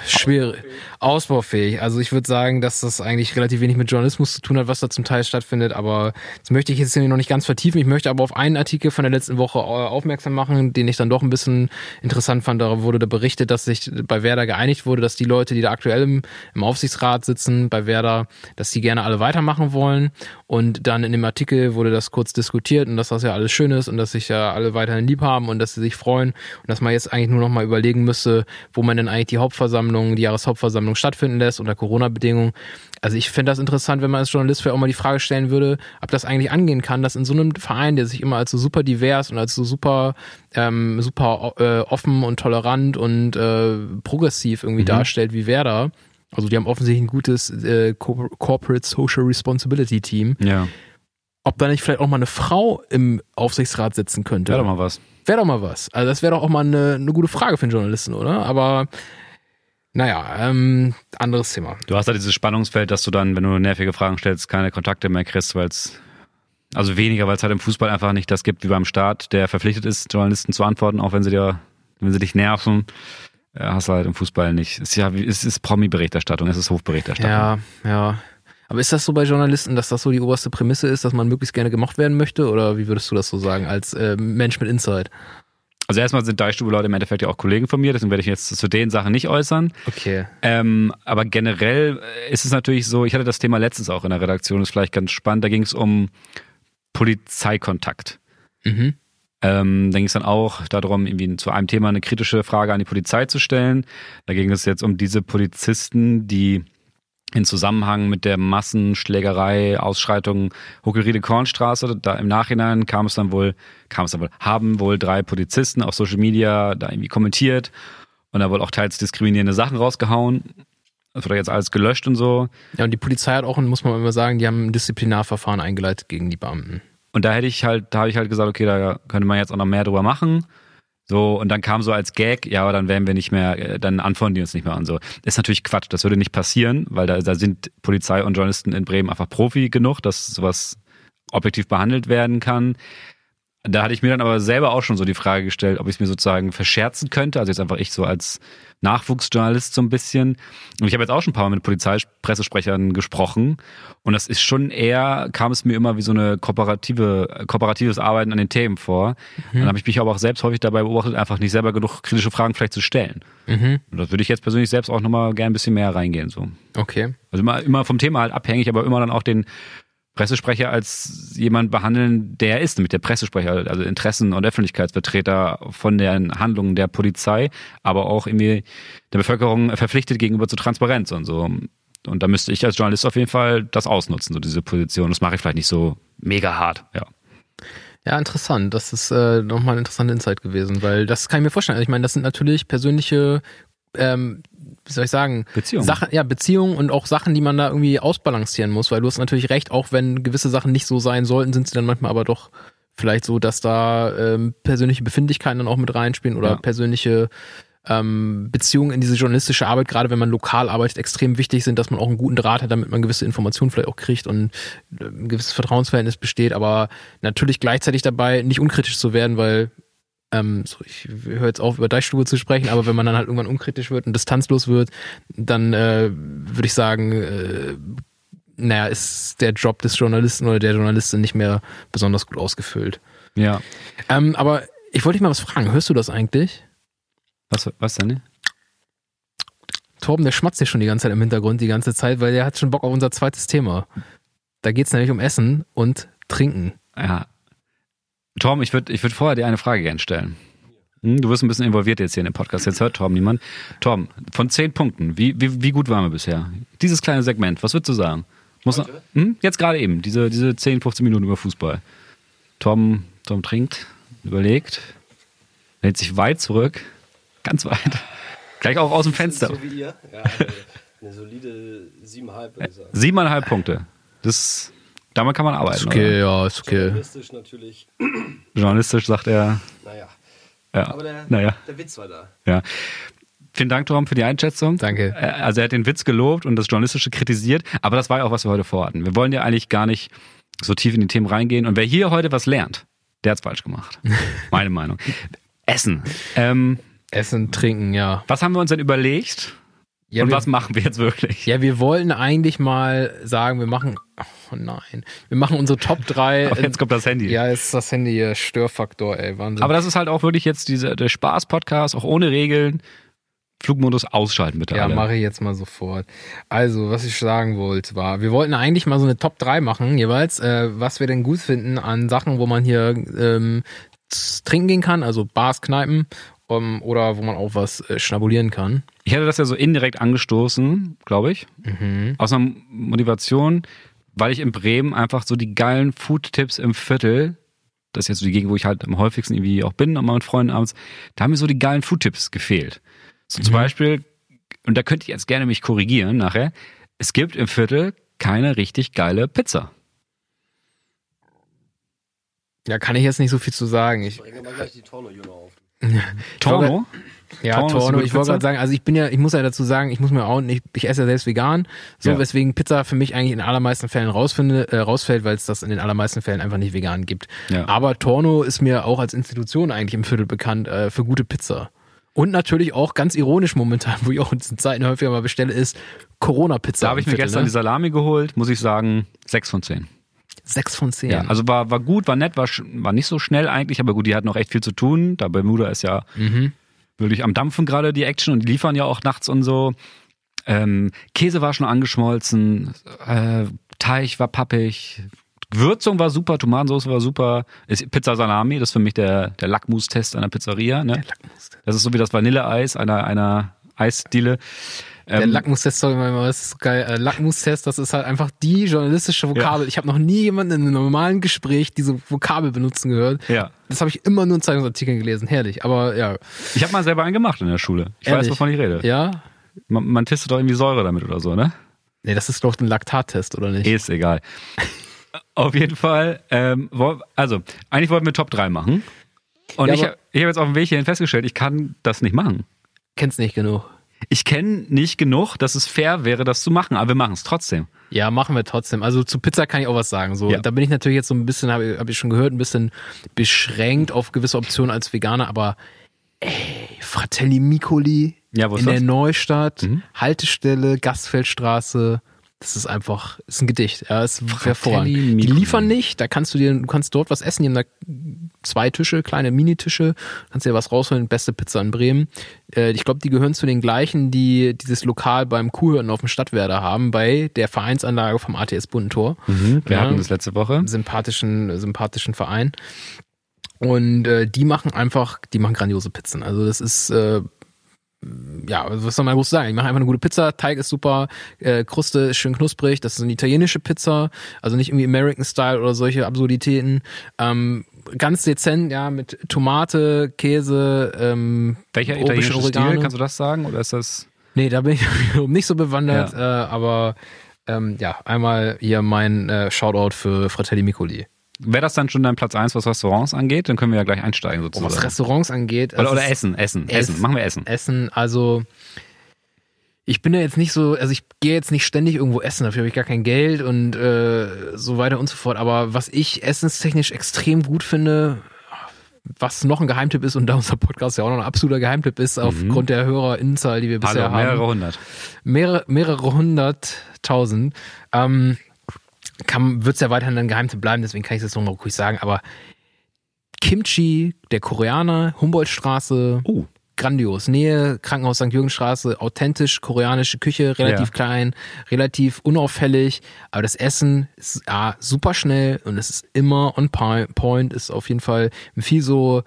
Speaker 2: schwierig ausbaufähig. Also ich würde sagen, dass das eigentlich relativ wenig mit Journalismus zu tun hat, was da zum Teil stattfindet. Aber das möchte ich jetzt hier noch nicht ganz vertiefen. Ich möchte aber auf einen Artikel von der letzten Woche äh, aufmerksam machen, den ich dann doch ein bisschen interessant fand. Da wurde da berichtet, dass sich bei Werder geeinigt wurde, dass die Leute, die da aktuell im, im Aufsichtsrat sitzen, bei Werder, dass die gerne alle weitermachen wollen. Und dann in dem Artikel wurde das kurz diskutiert und dass das ja alles schön ist und dass sich ja alle weiterhin lieb haben und dass sie sich freuen und dass man jetzt eigentlich nur noch mal überlegen müsste, wo man denn eigentlich die Hauptversammlung, die Jahreshauptversammlung stattfinden lässt unter Corona-Bedingungen. Also ich finde das interessant, wenn man als Journalist vielleicht auch mal die Frage stellen würde, ob das eigentlich angehen kann, dass in so einem Verein, der sich immer als so super divers und als so super, ähm, super äh, offen und tolerant und äh, progressiv irgendwie mhm. darstellt wie Werder, also die haben offensichtlich ein gutes äh, Corporate Social Responsibility Team.
Speaker 1: Ja.
Speaker 2: Ob da nicht vielleicht auch mal eine Frau im Aufsichtsrat sitzen könnte.
Speaker 1: Wäre doch mal was.
Speaker 2: Wäre doch mal was. Also das wäre doch auch mal eine, eine gute Frage für einen Journalisten, oder? Aber naja, ähm, anderes Thema.
Speaker 1: Du hast da dieses Spannungsfeld, dass du dann, wenn du nervige Fragen stellst, keine Kontakte mehr kriegst, weil es also weniger, weil es halt im Fußball einfach nicht das gibt wie beim Staat, der verpflichtet ist, Journalisten zu antworten, auch wenn sie dir, wenn sie dich nerven. Äh, hast du halt im Fußball nicht. Es ist ja, es ist Promi-Berichterstattung, es ist Hofberichterstattung.
Speaker 2: Ja, ja. Aber ist das so bei Journalisten, dass das so die oberste Prämisse ist, dass man möglichst gerne gemocht werden möchte? Oder wie würdest du das so sagen, als äh, Mensch mit Insight?
Speaker 1: Also erstmal sind Deichstube-Leute im Endeffekt ja auch Kollegen von mir, deswegen werde ich jetzt zu den Sachen nicht äußern.
Speaker 2: Okay.
Speaker 1: Ähm, aber generell ist es natürlich so, ich hatte das Thema letztens auch in der Redaktion, ist vielleicht ganz spannend, da ging es um Polizeikontakt. Mhm. Ähm, da ging es dann auch darum, irgendwie zu einem Thema eine kritische Frage an die Polizei zu stellen. Da ging es jetzt um diese Polizisten, die in Zusammenhang mit der Massenschlägerei, Ausschreitung Hockeriede Kornstraße, da im Nachhinein kam es dann wohl, kam es dann wohl, haben wohl drei Polizisten auf Social Media da irgendwie kommentiert und da wohl auch teils diskriminierende Sachen rausgehauen. Das wurde jetzt alles gelöscht und so.
Speaker 2: Ja, und die Polizei hat auch, muss man immer sagen, die haben ein Disziplinarverfahren eingeleitet gegen die Beamten.
Speaker 1: Und da hätte ich halt, da habe ich halt gesagt, okay, da könnte man jetzt auch noch mehr drüber machen. So, und dann kam so als Gag, ja, aber dann werden wir nicht mehr, äh, dann antworten die uns nicht mehr an. So, ist natürlich Quatsch, das würde nicht passieren, weil da, da sind Polizei und Journalisten in Bremen einfach Profi genug, dass sowas objektiv behandelt werden kann. Da hatte ich mir dann aber selber auch schon so die Frage gestellt, ob ich es mir sozusagen verscherzen könnte. Also jetzt einfach ich so als Nachwuchsjournalist so ein bisschen. Und ich habe jetzt auch schon ein paar Mal mit Polizeipressesprechern gesprochen. Und das ist schon eher, kam es mir immer wie so eine kooperative, kooperatives Arbeiten an den Themen vor. Mhm. Dann habe ich mich aber auch selbst häufig dabei beobachtet, einfach nicht selber genug kritische Fragen vielleicht zu stellen. Mhm. Und das würde ich jetzt persönlich selbst auch nochmal gerne ein bisschen mehr reingehen. So.
Speaker 2: Okay.
Speaker 1: Also immer, immer vom Thema halt abhängig, aber immer dann auch den Pressesprecher als jemand behandeln, der ist, nämlich der Pressesprecher, also Interessen- und Öffentlichkeitsvertreter von den Handlungen der Polizei, aber auch irgendwie der Bevölkerung verpflichtet gegenüber zur Transparenz und so. Und da müsste ich als Journalist auf jeden Fall das ausnutzen, so diese Position. Das mache ich vielleicht nicht so mega hart, ja.
Speaker 2: Ja, interessant. Das ist äh, nochmal ein interessanter Insight gewesen, weil das kann ich mir vorstellen. Ich meine, das sind natürlich persönliche ähm, wie soll ich sagen,
Speaker 1: Beziehungen.
Speaker 2: Sachen, ja, Beziehungen und auch Sachen, die man da irgendwie ausbalancieren muss, weil du hast natürlich recht, auch wenn gewisse Sachen nicht so sein sollten, sind sie dann manchmal aber doch vielleicht so, dass da ähm, persönliche Befindlichkeiten dann auch mit reinspielen oder ja. persönliche ähm, Beziehungen in diese journalistische Arbeit, gerade wenn man lokal arbeitet, extrem wichtig sind, dass man auch einen guten Draht hat, damit man gewisse Informationen vielleicht auch kriegt und äh, ein gewisses Vertrauensverhältnis besteht, aber natürlich gleichzeitig dabei nicht unkritisch zu werden, weil ähm, so, ich höre jetzt auf, über Deichstube zu sprechen, aber wenn man dann halt irgendwann unkritisch wird und distanzlos wird, dann äh, würde ich sagen, äh, naja, ist der Job des Journalisten oder der Journalistin nicht mehr besonders gut ausgefüllt.
Speaker 1: Ja.
Speaker 2: Ähm, aber ich wollte dich mal was fragen. Hörst du das eigentlich?
Speaker 1: Was, was denn?
Speaker 2: Torben, der schmatzt ja schon die ganze Zeit im Hintergrund, die ganze Zeit, weil der hat schon Bock auf unser zweites Thema. Da geht es nämlich um Essen und Trinken.
Speaker 1: Ja, Torben, ich würde ich würd vorher dir eine Frage gerne stellen. Hm, du wirst ein bisschen involviert jetzt hier in dem Podcast. Jetzt hört Torben niemand. Torben, von zehn Punkten, wie, wie, wie gut waren wir bisher? Dieses kleine Segment, was würdest du sagen? Muss noch, hm? Jetzt gerade eben, diese, diese 10, 15 Minuten über Fußball. Tom, Tom trinkt, überlegt, hält sich weit zurück, ganz weit. [LAUGHS] Gleich auch aus dem Fenster. So wie ihr? Ja,
Speaker 3: eine solide siebeneinhalb, würde ich sagen.
Speaker 1: Siebeneinhalb Punkte. Das damit kann man arbeiten. Ist
Speaker 2: okay, oder? ja, ist okay.
Speaker 3: Journalistisch natürlich.
Speaker 1: Journalistisch sagt er.
Speaker 3: Naja.
Speaker 1: Ja.
Speaker 3: Aber der,
Speaker 1: naja.
Speaker 3: der Witz war da.
Speaker 1: Ja. Vielen Dank, Tom, für die Einschätzung.
Speaker 2: Danke.
Speaker 1: Äh, also er hat den Witz gelobt und das Journalistische kritisiert, aber das war ja auch, was wir heute vorhatten. Wir wollen ja eigentlich gar nicht so tief in die Themen reingehen. Und wer hier heute was lernt, der hat's falsch gemacht. [LAUGHS] Meine Meinung. Essen. Ähm,
Speaker 2: Essen, trinken, ja.
Speaker 1: Was haben wir uns denn überlegt? Ja, und wir, was machen wir jetzt wirklich?
Speaker 2: Ja, wir wollten eigentlich mal sagen, wir machen Oh nein. Wir machen unsere Top 3. [LAUGHS]
Speaker 1: Aber jetzt kommt das Handy.
Speaker 2: Ja, jetzt ist das Handy hier Störfaktor, ey. Wahnsinn.
Speaker 1: Aber das ist halt auch wirklich jetzt diese, der Spaß-Podcast, auch ohne Regeln. Flugmodus ausschalten bitte.
Speaker 2: Ja, mache ich jetzt mal sofort. Also, was ich sagen wollte, war, wir wollten eigentlich mal so eine Top 3 machen, jeweils, äh, was wir denn gut finden an Sachen, wo man hier ähm, trinken gehen kann, also Bars, Kneipen um, oder wo man auch was äh, schnabulieren kann.
Speaker 1: Ich hätte das ja so indirekt angestoßen, glaube ich. Mhm. Aus einer Motivation, weil ich in Bremen einfach so die geilen Food-Tipps im Viertel, das ist jetzt so die Gegend, wo ich halt am häufigsten irgendwie auch bin, mal mit Freunden abends, da haben mir so die geilen Food-Tipps gefehlt. So mhm. zum Beispiel, und da könnte ich jetzt gerne mich korrigieren nachher, es gibt im Viertel keine richtig geile Pizza.
Speaker 2: Ja, kann ich jetzt nicht so viel zu sagen. Ich
Speaker 3: bringe mal gleich die Torno-Jünger auf.
Speaker 1: Torno?
Speaker 2: Ja, Torno, Torno ich wollte gerade sagen, also ich bin ja, ich muss ja dazu sagen, ich muss mir auch nicht, ich esse ja selbst vegan, so ja. weswegen Pizza für mich eigentlich in allermeisten Fällen rausfinde, äh, rausfällt, weil es das in den allermeisten Fällen einfach nicht vegan gibt. Ja. Aber Torno ist mir auch als Institution eigentlich im Viertel bekannt äh, für gute Pizza. Und natürlich auch ganz ironisch momentan, [LAUGHS] wo ich auch in diesen Zeiten häufiger mal bestelle, ist Corona-Pizza.
Speaker 1: Da habe ich mir Viertel, gestern ne? die Salami geholt, muss ich sagen, sechs von zehn.
Speaker 2: Sechs von zehn.
Speaker 1: Ja, also war, war gut, war nett, war, war nicht so schnell eigentlich, aber gut, die hatten noch echt viel zu tun. Da Bermuda ist ja mhm wirklich am Dampfen gerade die Action und die liefern ja auch nachts und so. Ähm, Käse war schon angeschmolzen, äh, Teig war pappig, Würzung war super, Tomatensauce war super, Pizza Salami, das ist für mich der, der Lackmustest einer Pizzeria. Ne? Das ist so wie das Vanilleeis einer, einer Eisdiele.
Speaker 2: Der ähm, Lackmustest, sorry, das ist geil. Äh, Lackmustest, das ist halt einfach die journalistische Vokabel. Ja. Ich habe noch nie jemanden in einem normalen Gespräch diese Vokabel benutzen gehört.
Speaker 1: Ja.
Speaker 2: Das habe ich immer nur in Zeitungsartikeln gelesen. Herrlich, aber ja.
Speaker 1: Ich habe mal selber einen gemacht in der Schule. Ich Ehrlich? weiß, wovon ich rede.
Speaker 2: Ja?
Speaker 1: Man, man testet doch irgendwie Säure damit oder so, ne?
Speaker 2: Nee, das ist doch ein Laktattest, oder nicht?
Speaker 1: Ist egal. [LAUGHS] Auf jeden Fall, ähm, also, eigentlich wollten wir Top 3 machen. Und ja, ich habe hab jetzt auf dem Weg hierhin festgestellt, ich kann das nicht machen.
Speaker 2: Kennst nicht genug.
Speaker 1: Ich kenne nicht genug, dass es fair wäre, das zu machen, aber wir machen es trotzdem.
Speaker 2: Ja, machen wir trotzdem. Also zu Pizza kann ich auch was sagen. So,
Speaker 1: Ja.
Speaker 2: da bin ich natürlich jetzt so ein bisschen, habe hab ich schon gehört, ein bisschen beschränkt auf gewisse Optionen als Veganer, aber ey, Fratelli Micoli
Speaker 1: Ja,
Speaker 2: in der
Speaker 1: das?
Speaker 2: Neustadt,
Speaker 1: Mhm.
Speaker 2: Haltestelle, Gastfeldstraße. Das ist einfach, ist ein Gedicht. Ja, ist hervorragend. Die liefern nicht, da kannst du dir, du kannst dort was essen, die haben da zwei Tische, kleine Minitische, kannst dir was rausholen, beste Pizza in Bremen. Äh, ich glaube, die gehören zu den gleichen, die dieses Lokal beim Kuhhirten auf dem Stadtwerder haben, bei der Vereinsanlage vom ATS Bundentor.
Speaker 1: Wir
Speaker 2: Ja.
Speaker 1: hatten das letzte Woche.
Speaker 2: Sympathischen, sympathischen Verein. Und äh, die machen einfach, die machen grandiose Pizzen. Also das ist, äh, ja, was soll man groß sagen? Die machen einfach eine gute Pizza, Teig ist super, äh, Kruste ist schön knusprig, das ist eine italienische Pizza, also nicht irgendwie American Style oder solche Absurditäten. Ähm, ganz dezent, ja, mit Tomate, Käse, ähm,
Speaker 1: Welcher italienische Stil,
Speaker 2: Oregano.
Speaker 1: kannst du das sagen? Oder ist das.
Speaker 2: Nee, da bin ich [LAUGHS] nicht so bewandert, äh, aber ähm, ja, einmal hier mein äh, Shoutout für Fratelli Micoli.
Speaker 1: Wäre das dann schon dein Platz 1, was Restaurants angeht? Dann können wir ja gleich einsteigen
Speaker 2: Oh,
Speaker 1: sozusagen.
Speaker 2: was Restaurants angeht.
Speaker 1: oder,
Speaker 2: es
Speaker 1: oder
Speaker 2: ist
Speaker 1: Essen, Essen,
Speaker 2: Essen.
Speaker 1: Essen. Machen wir Essen.
Speaker 2: Essen, also ich bin ja jetzt nicht so, also ich gehe jetzt nicht ständig irgendwo essen, dafür habe ich gar kein Geld und äh, so weiter und so fort. Aber was ich essenstechnisch extrem gut finde, was noch ein Geheimtipp ist und da unser Podcast ja auch noch ein absoluter Geheimtipp ist, aufgrund der Hörerinnenzahl, die wir bisher
Speaker 1: Mhm. Hallo, mehrere
Speaker 2: haben,
Speaker 1: hundert.
Speaker 2: mehrere, mehrere hunderttausend, ähm, wird es ja weiterhin ein Geheimtipp bleiben, deswegen kann ich es jetzt nochmal ruhig sagen, aber Kimchi, der Koreaner, Humboldtstraße,
Speaker 1: Oh,
Speaker 2: grandios. Nähe, Krankenhaus St. Jürgenstraße, authentisch, koreanische Küche, relativ
Speaker 1: Ja.
Speaker 2: klein, relativ unauffällig, aber das Essen ist ja, super schnell und es ist immer on point, ist auf jeden Fall viel so,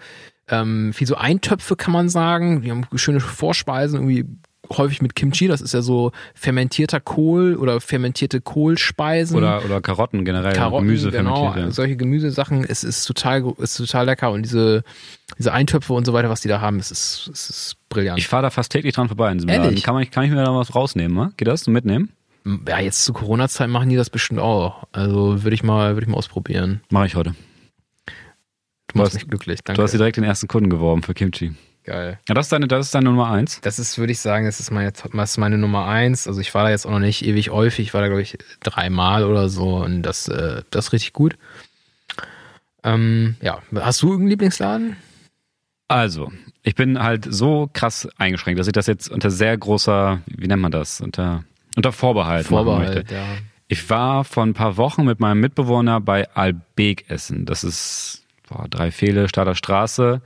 Speaker 2: ähm, viel so Eintöpfe kann man sagen. Die haben schöne Vorspeisen, irgendwie häufig mit Kimchi, das ist ja so fermentierter Kohl oder fermentierte Kohlspeisen.
Speaker 1: oder, oder Karotten generell.
Speaker 2: Karotten,
Speaker 1: Gemüse
Speaker 2: genau,
Speaker 1: fermentiert. Ja.
Speaker 2: solche Gemüsesachen, es ist total, ist total lecker und diese, diese Eintöpfe und so weiter, was die da haben, es ist, es ist brillant.
Speaker 1: Ich fahre da fast täglich dran vorbei in diesem
Speaker 2: Ehrlich?
Speaker 1: Laden. Kann, man, kann ich mir da was rausnehmen? Ne? Geht das? Mitnehmen?
Speaker 2: ja, jetzt zu Corona-Zeit machen die das bestimmt auch. Also würde ich mal, würde ich mal ausprobieren.
Speaker 1: Mache ich heute.
Speaker 2: Du machst mich glücklich, danke.
Speaker 1: Du hast dir direkt den ersten Kunden geworben für Kimchi.
Speaker 2: Geil.
Speaker 1: Ja, das ist deine, das ist deine Nummer eins.
Speaker 2: Das ist, würde ich sagen, das ist meine, das ist meine Nummer eins. Also ich war da jetzt auch noch nicht ewig häufig. Ich war da, glaube ich, dreimal oder so und das, äh, das ist richtig gut. Ähm, ja, hast du irgendeinen Lieblingsladen?
Speaker 1: Also, ich bin halt so krass eingeschränkt, dass ich das jetzt unter sehr großer, wie nennt man das? Unter, unter Vorbehalt, machen möchte.
Speaker 2: Vorbehalt, ja.
Speaker 1: Ich war vor ein paar Wochen mit meinem Mitbewohner bei Albeek essen. Das ist boah, drei Fehle, Stader Straße.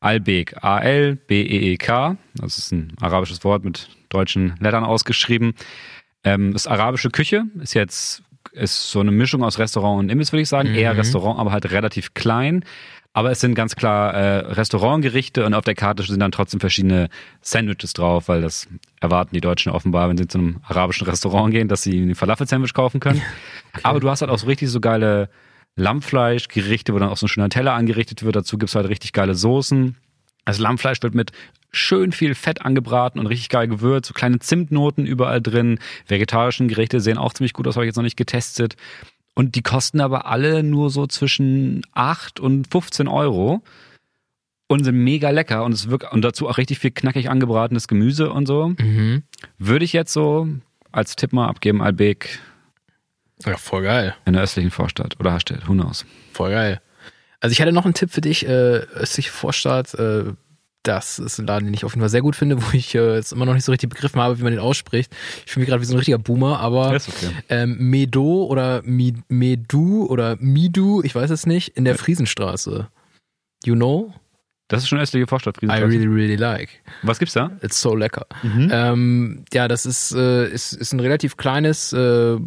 Speaker 1: Albeek, A-L-B-E-E-K. Das ist ein arabisches Wort mit deutschen Lettern ausgeschrieben. Ähm, ist arabische Küche, ist jetzt ist so eine Mischung aus Restaurant und Imbiss, würde ich sagen. Eher Restaurant, aber halt relativ klein. Aber es sind ganz klar äh, Restaurantgerichte und auf der Karte sind dann trotzdem verschiedene Sandwiches drauf, weil das erwarten die Deutschen offenbar, wenn sie zu einem arabischen [LAUGHS] Restaurant gehen, dass sie ein Falafel-Sandwich kaufen können. Aber du hast halt auch so richtig so geile Lammfleischgerichte, wo dann auch so ein schöner Teller angerichtet wird. Dazu gibt's halt richtig geile Soßen. Das Lammfleisch wird mit schön viel Fett angebraten und richtig geil gewürzt, so kleine Zimtnoten überall drin. Vegetarischen Gerichte sehen auch ziemlich gut aus, habe ich jetzt noch nicht getestet. Und die kosten aber alle nur so zwischen 8 und 15 Euro und sind mega lecker und es wirkt und dazu auch richtig viel knackig angebratenes Gemüse und so.
Speaker 2: Mhm.
Speaker 1: Würde ich jetzt so als Tipp mal abgeben, Albeek
Speaker 2: Ja, voll geil.
Speaker 1: in der östlichen Vorstadt oder Hastedt, who knows.
Speaker 2: Voll geil. Also ich hatte noch einen Tipp für dich, äh, östliche Vorstadt. Äh, das ist ein Laden, den ich auf jeden Fall sehr gut finde, wo ich äh, jetzt immer noch nicht so richtig begriffen habe, wie man den ausspricht. Ich fühle mich gerade wie so ein richtiger Boomer, aber
Speaker 1: okay.
Speaker 2: ähm, Medo oder Mi, Medu oder Midu, ich weiß es nicht, in der Friesenstraße. You know?
Speaker 1: Das ist schon östliche Vorstadt,
Speaker 2: I really, really like.
Speaker 1: Was gibt's da?
Speaker 2: It's so lecker.
Speaker 1: Mhm.
Speaker 2: Ähm, ja, das ist, äh, ist, ist ein relativ kleines äh,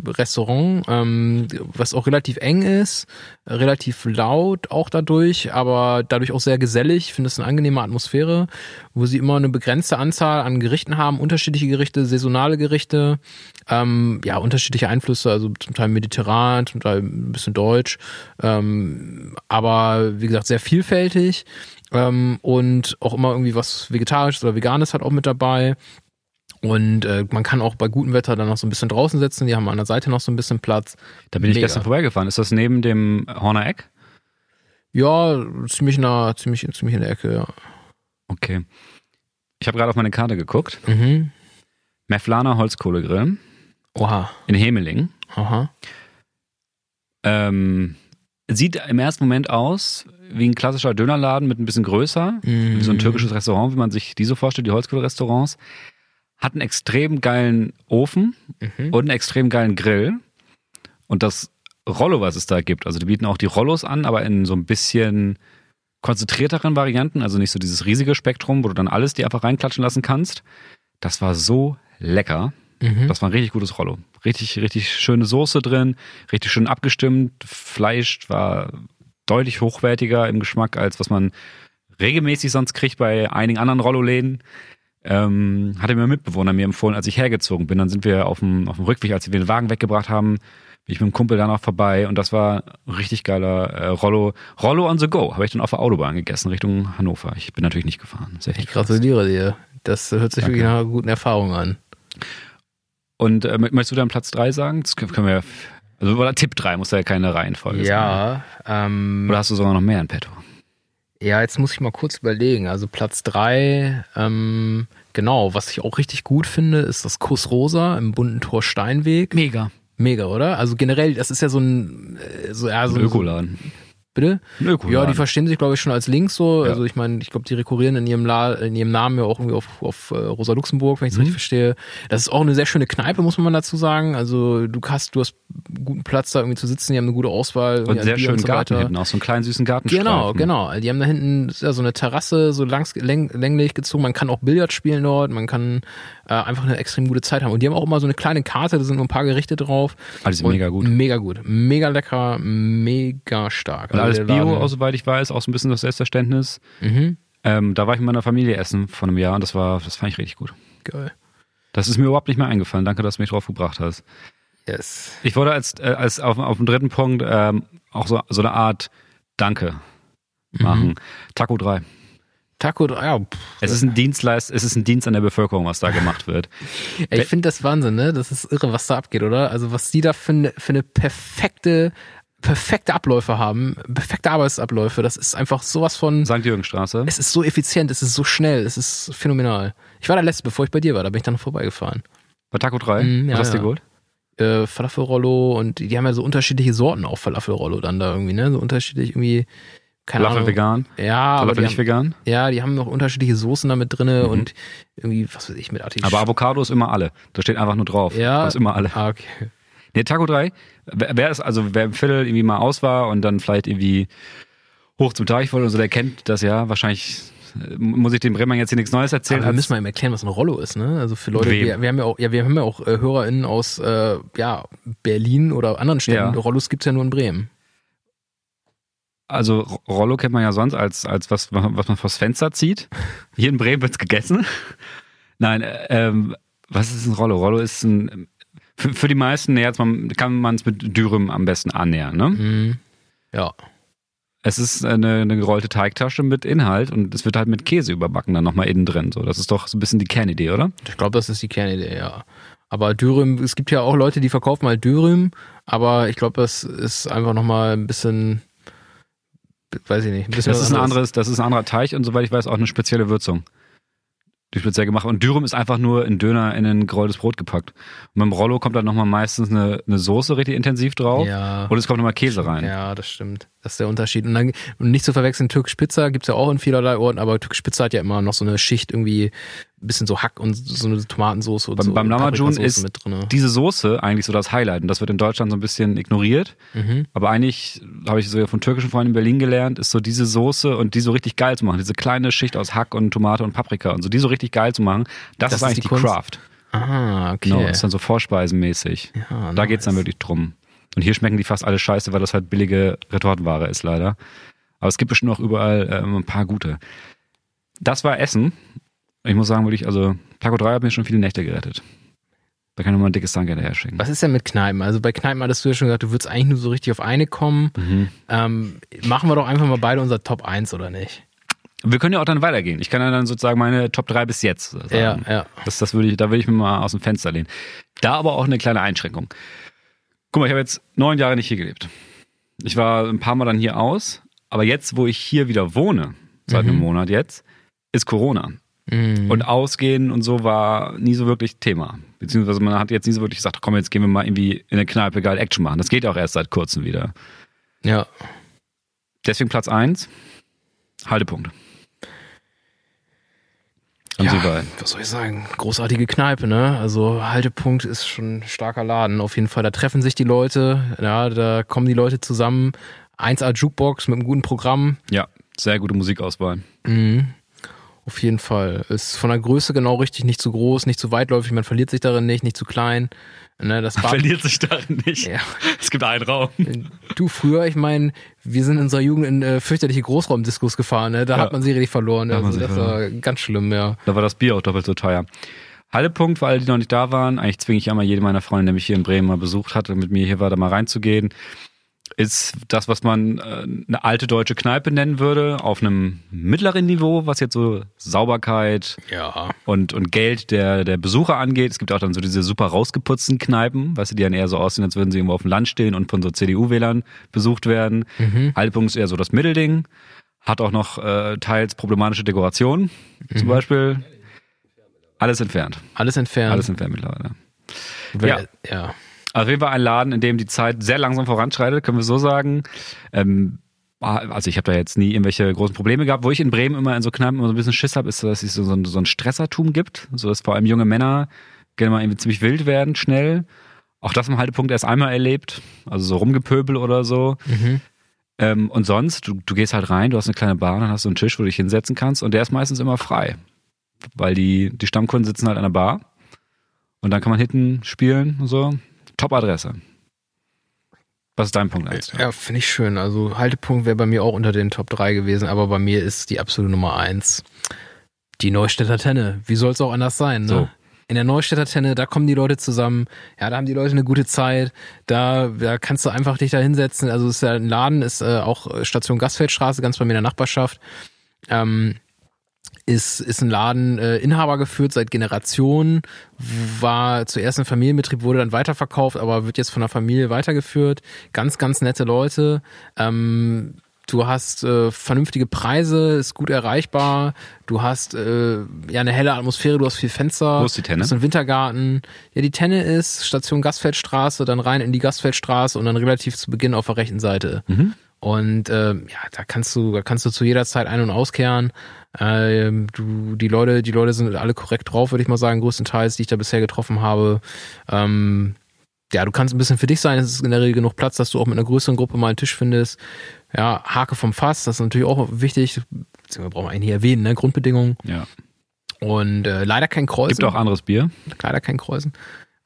Speaker 2: Restaurant, ähm, was auch relativ eng ist, relativ laut auch dadurch, aber dadurch auch sehr gesellig. Ich finde es eine angenehme Atmosphäre, wo sie immer eine begrenzte Anzahl an Gerichten haben, unterschiedliche Gerichte, saisonale Gerichte, ähm, ja, unterschiedliche Einflüsse, also zum Teil mediterran, zum Teil ein bisschen deutsch, ähm, aber wie gesagt, sehr vielfältig ähm, und auch immer irgendwie was Vegetarisches oder Veganes halt auch mit dabei. Und äh, man kann auch bei gutem Wetter dann noch so ein bisschen draußen sitzen. Die haben an der Seite noch so ein bisschen Platz.
Speaker 1: Da bin ich
Speaker 2: Mega.
Speaker 1: gestern vorbeigefahren. Ist das neben dem Horner Eck?
Speaker 2: Ja, ziemlich nah, ziemlich, ziemlich in der Ecke, ja.
Speaker 1: Okay. Ich habe gerade auf meine Karte geguckt.
Speaker 2: Mhm.
Speaker 1: Meflaner Holzkohlegrill
Speaker 2: Oha.
Speaker 1: in Hemeling.
Speaker 2: Aha.
Speaker 1: Ähm, sieht im ersten Moment aus wie ein klassischer Dönerladen mit ein bisschen größer, wie so ein türkisches Restaurant, wie man sich die so vorstellt, die Holzkohlerestaurants. Hat einen extrem geilen Ofen und einen extrem geilen Grill. Und das Rollo, was es da gibt, also die bieten auch die Rollos an, aber in so ein bisschen konzentrierteren Varianten, also nicht so dieses riesige Spektrum, wo du dann alles dir einfach reinklatschen lassen kannst. Das war so lecker. Das war ein richtig gutes Rollo. Richtig, richtig schöne Soße drin, richtig schön abgestimmt. Fleisch war deutlich hochwertiger im Geschmack, als was man regelmäßig sonst kriegt bei einigen anderen Rollo-Läden. Ähm, hatte mir ein Mitbewohner mir empfohlen, als ich hergezogen bin. Dann sind wir auf dem, auf dem Rückweg, als wir den Wagen weggebracht haben, bin ich mit dem Kumpel danach vorbei und das war ein richtig geiler äh, Rollo. Rollo on the go. Habe ich dann auf der Autobahn gegessen, Richtung Hannover. Ich bin natürlich nicht gefahren. Sehr
Speaker 2: Ich gratuliere dir. Das hört sich
Speaker 1: Danke.
Speaker 2: wirklich nach einer guten Erfahrung an.
Speaker 1: Und äh, möchtest du dann Platz 3 sagen? Das können wir. Also oder Tipp 3 muss ja keine Reihenfolge sein.
Speaker 2: Ja, ähm,
Speaker 1: Oder hast du sogar noch mehr in petto?
Speaker 2: ja, jetzt muss ich mal kurz überlegen. Also Platz drei, ähm, genau, was ich auch richtig gut finde, ist das Kuss Rosa im bunten Tor Steinweg.
Speaker 1: Mega.
Speaker 2: Mega, oder? Also generell, das ist ja so ein, äh, so, ja, so,
Speaker 1: Ein Ökoladen.
Speaker 2: Bitte?
Speaker 1: Ökoladen.
Speaker 2: Ja, die verstehen sich, glaube ich, schon als links so.
Speaker 1: Ja.
Speaker 2: Also ich meine, ich glaube, die rekurrieren in ihrem, La in ihrem Namen ja auch irgendwie auf, auf äh, Rosa Luxemburg, wenn ich es
Speaker 1: Mhm.
Speaker 2: richtig verstehe. Das ist auch eine sehr schöne Kneipe, muss man dazu sagen. Also du hast, du hast guten Platz da irgendwie zu sitzen, die haben eine gute Auswahl.
Speaker 1: Und sehr schönen
Speaker 2: so
Speaker 1: Garten hinten, auch so einen kleinen süßen Garten.
Speaker 2: Genau, genau. Die haben da hinten ja, so eine Terrasse, so langs, läng, länglich gezogen. Man kann auch Billard spielen dort. Man kann äh, einfach eine extrem gute Zeit haben. Und die haben auch immer so eine kleine Karte, da sind nur ein paar Gerichte drauf.
Speaker 1: Ah, sind
Speaker 2: Und
Speaker 1: mega gut.
Speaker 2: Mega gut. Mega lecker, mega stark.
Speaker 1: Und alles Bio, auch soweit ich weiß, auch so ein bisschen das Selbstverständnis.
Speaker 2: Mhm.
Speaker 1: Ähm, da war ich mit meiner Familie essen vor einem Jahr und das war, das fand ich richtig gut.
Speaker 2: Geil.
Speaker 1: Das ist mir überhaupt nicht mehr eingefallen. Danke, dass du mich drauf gebracht hast.
Speaker 2: Yes.
Speaker 1: Ich wollte als, äh, als auf, auf dem dritten Punkt ähm, auch so, so eine Art Danke machen.
Speaker 2: Mhm.
Speaker 1: Taco 3.
Speaker 2: Taco, ja, pff,
Speaker 1: Es ist ein Dienstleist, es ist ein Dienst an der Bevölkerung, was da gemacht wird. [LAUGHS]
Speaker 2: Ey, ich finde das Wahnsinn, ne? Das ist irre, was da abgeht, oder? Also was die da für eine, für eine perfekte, perfekte Abläufe haben, perfekte Arbeitsabläufe, das ist einfach sowas von,
Speaker 1: St. Jürgenstraße.
Speaker 2: es ist so effizient, es ist so schnell, es ist phänomenal. Ich war da letzte, bevor ich bei dir war, da bin ich dann vorbeigefahren.
Speaker 1: Bei Taco 3.
Speaker 2: Mhm, ja,
Speaker 1: was hast du
Speaker 2: ja.
Speaker 1: geholt?
Speaker 2: Äh, Falafelrollo und die, haben ja so unterschiedliche Sorten auch Falafelrollo dann da irgendwie, ne? So unterschiedlich irgendwie, keine
Speaker 1: Falafel
Speaker 2: Ahnung.
Speaker 1: vegan?
Speaker 2: Ja, aber
Speaker 1: Falafel
Speaker 2: die
Speaker 1: nicht
Speaker 2: haben,
Speaker 1: vegan?
Speaker 2: ja, die haben noch unterschiedliche Soßen damit drinne
Speaker 1: Mhm.
Speaker 2: und irgendwie, was weiß ich, mit Artichoken.
Speaker 1: Aber Avocado ist immer alle. Da steht einfach nur drauf.
Speaker 2: Ja.
Speaker 1: Da ist immer alle.
Speaker 2: Ah, okay.
Speaker 1: Nee, Taco 3, wer ist, also wer im Viertel irgendwie mal aus war und dann vielleicht irgendwie hoch zum Teich wollte und so, der kennt das ja. Wahrscheinlich äh, muss ich dem Bremern jetzt hier nichts Neues erzählen.
Speaker 2: Aber wir müssen mal eben erklären, was ein Rollo ist, ne? Also für Leute, wir, wir haben ja auch, ja, wir haben ja auch äh, HörerInnen aus äh, ja, Berlin oder anderen Städten.
Speaker 1: Ja.
Speaker 2: Rollos gibt's ja nur in Bremen.
Speaker 1: Also Rollo kennt man ja sonst als, als was, was man vors Fenster zieht. Hier in Bremen wird's gegessen. [LAUGHS] Nein, äh, ähm, was ist ein Rollo? Rollo ist ein, für, für die meisten nähert man, kann man es mit Dürüm am besten annähern. Ne?
Speaker 2: Mhm. Ja.
Speaker 1: Es ist eine, eine gerollte Teigtasche mit Inhalt und es wird halt mit Käse überbacken dann nochmal innen drin. So, das ist doch so ein bisschen die Kernidee, oder?
Speaker 2: Ich glaube, das ist die Kernidee, ja. Aber Dürüm, es gibt ja auch Leute, die verkaufen halt Dürüm, aber ich glaube, das ist einfach nochmal ein bisschen, weiß ich nicht, ein bisschen
Speaker 1: Das ist ein
Speaker 2: anderes.
Speaker 1: anderes, das ist ein anderer Teig und soweit ich weiß auch eine spezielle Würzung. Die speziell gemacht. Und Dürüm ist einfach nur in Döner in ein gerolltes Brot gepackt. Und beim Rollo kommt dann nochmal meistens eine, eine Soße richtig intensiv drauf.
Speaker 2: Ja.
Speaker 1: Und es kommt nochmal Käse rein.
Speaker 2: Ja, das stimmt. Das ist der Unterschied. Und dann und nicht zu verwechseln, Türkisch Pizza gibt's ja auch in vielerlei Orten, aber Türkisch Pizza hat ja immer noch so eine Schicht irgendwie, ein bisschen so Hack und so eine Tomatensauce und
Speaker 1: Beim,
Speaker 2: so
Speaker 1: beim Lamajun ist diese Soße eigentlich so das Highlight. Und das wird in Deutschland so ein bisschen ignoriert.
Speaker 2: Mhm.
Speaker 1: Aber eigentlich, habe ich so ja von türkischen Freunden in Berlin gelernt, ist so diese Soße und die so richtig geil zu machen. Diese kleine Schicht aus Hack und Tomate und Paprika und so, die so richtig geil zu machen. Das,
Speaker 2: Das
Speaker 1: ist
Speaker 2: ist
Speaker 1: eigentlich
Speaker 2: die
Speaker 1: die? Craft.
Speaker 2: Ah, okay.
Speaker 1: Genau, ist dann so vorspeisenmäßig.
Speaker 2: Ja,
Speaker 1: da geht's dann
Speaker 2: nice.
Speaker 1: wirklich drum. Und hier schmecken die fast alle scheiße, weil das halt billige Retortenware ist, leider. Aber es gibt bestimmt auch überall ähm, ein paar gute. Das war Essen. Ich muss sagen, wirklich, also Taco 3 hat mir schon viele Nächte gerettet. Da kann ich mal ein dickes Danke hinterher schicken.
Speaker 2: Was ist denn mit Kneipen? Also bei Kneipen hattest du ja schon gesagt, du würdest eigentlich nur so richtig auf eine kommen.
Speaker 1: Mhm.
Speaker 2: Ähm, machen wir doch einfach mal beide unser Top 1 oder nicht?
Speaker 1: Wir können ja auch dann weitergehen. Ich kann ja dann sozusagen meine Top 3 bis jetzt sagen.
Speaker 2: Ja, ja.
Speaker 1: Das, das würde ich, da würde ich mir mal aus dem Fenster lehnen. Da aber auch eine kleine Einschränkung. Guck mal, ich habe jetzt neun Jahre nicht hier gelebt. Ich war ein paar Mal dann hier aus, aber jetzt, wo ich hier wieder wohne, seit einem Monat jetzt, ist Corona.
Speaker 2: Mhm.
Speaker 1: Und Ausgehen und so war nie so wirklich Thema. Beziehungsweise man hat jetzt nie so wirklich gesagt, komm, jetzt gehen wir mal irgendwie in eine Kneipe geil Action machen. Das geht auch erst seit kurzem wieder.
Speaker 2: Ja.
Speaker 1: Deswegen Platz 1, Haltepunkt. An Sie beiden.
Speaker 2: was soll ich sagen? Großartige Kneipe, ne? Also Haltepunkt ist schon ein starker Laden. Auf jeden Fall, da treffen sich die Leute, ja, da kommen die Leute zusammen. 1A Jukebox mit einem guten Programm.
Speaker 1: Ja, sehr gute Musikauswahl.
Speaker 2: Mhm. Auf jeden Fall. Ist von der Größe genau richtig, nicht zu groß, nicht zu weitläufig, man verliert sich darin nicht, nicht zu klein. Ne, das Bad,
Speaker 1: Verliert sich darin nicht.
Speaker 2: Ja.
Speaker 1: Es gibt einen Raum.
Speaker 2: Du früher, ich meine, wir sind in unserer Jugend in äh, fürchterliche Großraumdiskos gefahren, ne? Da
Speaker 1: Ja.
Speaker 2: hat man sie richtig verloren.
Speaker 1: Da man
Speaker 2: Also das war ganz schlimm, ja.
Speaker 1: Da war das Bier auch doppelt so teuer. Haltepunkt, für alle, die noch nicht da waren, eigentlich zwinge ich ja mal jede meiner Freunde, der mich hier in Bremen mal besucht hat und mit mir hier war, da mal reinzugehen, ist das, was man äh, eine alte deutsche Kneipe nennen würde, auf einem mittleren Niveau, was jetzt so Sauberkeit
Speaker 2: Ja.
Speaker 1: und, und Geld der, der Besucher angeht. Es gibt auch dann so diese super rausgeputzten Kneipen, weißt du, die dann eher so aussehen, als würden sie irgendwo auf dem Land stehen und von so CDU-Wählern besucht werden. Haltepunkt ist eher so das Mittelding, hat auch noch äh, teils problematische Dekorationen, zum Beispiel. Alles entfernt.
Speaker 2: Alles entfernt.
Speaker 1: Alles entfernt mittlerweile.
Speaker 2: Wer-
Speaker 1: ja.
Speaker 2: ja.
Speaker 1: Also auf jeden Fall ein Laden, in dem die Zeit sehr langsam voranschreitet, können wir so sagen. Ähm, also ich habe da jetzt nie irgendwelche großen Probleme gehabt. Wo ich in Bremen immer in so Kneipen immer so ein bisschen Schiss habe, ist, dass es so, so, ein, so ein Stressertum gibt. So dass vor allem junge Männer gerne mal irgendwie ziemlich wild werden, schnell. Auch das im Haltepunkt erst einmal erlebt. Also so rumgepöbel oder so.
Speaker 2: Mhm.
Speaker 1: Ähm, und sonst, du, du gehst halt rein, du hast eine kleine Bar, dann hast du einen Tisch, wo du dich hinsetzen kannst und der ist meistens immer frei. Weil die, die Stammkunden sitzen halt an der Bar und dann kann man hinten spielen und so. Top-Adresse. Was ist dein Punkt eins?
Speaker 2: Ja, finde ich schön. Also Haltepunkt wäre bei mir auch unter den Top 3 gewesen, aber bei mir ist die absolute Nummer 1 die Neustädter Tenne. Wie soll es auch anders sein, ne?
Speaker 1: So.
Speaker 2: In der Neustädter Tenne, da kommen die Leute zusammen, ja, da haben die Leute eine gute Zeit, da, da kannst du einfach dich da hinsetzen. Also es ist ja ein Laden, ist äh, auch Station Gastfeldstraße, ganz bei mir in der Nachbarschaft. Ähm, ist, ist ein Laden äh, Inhaber geführt seit Generationen, war zuerst ein Familienbetrieb, wurde dann weiterverkauft, aber wird jetzt von der Familie weitergeführt. Ganz, ganz nette Leute. Ähm, du hast äh, vernünftige Preise, ist gut erreichbar. Du hast äh, ja eine helle Atmosphäre, du hast viel Fenster.
Speaker 1: Wo ist die Tenne?
Speaker 2: Du hast einen Wintergarten. Ja, die Tenne ist Station Gastfeldstraße, dann rein in die Gastfeldstraße und dann relativ zu Beginn auf der rechten Seite. Und ähm, ja, da kannst du, da kannst du zu jeder Zeit ein- und auskehren. Ähm, du, die Leute, die Leute sind alle korrekt drauf, würde ich mal sagen, größtenteils, die ich da bisher getroffen habe. Ähm, ja, du kannst ein bisschen für dich sein. Es ist in der Regel genug Platz, dass du auch mit einer größeren Gruppe mal einen Tisch findest. Ja, Hake vom Fass, das ist natürlich auch wichtig. Beziehungsweise brauchen wir eigentlich erwähnen, ne? Grundbedingungen.
Speaker 1: Ja.
Speaker 2: Und äh, leider kein Kreuzen.
Speaker 1: Gibt auch anderes Bier.
Speaker 2: leider kein Kreuzen.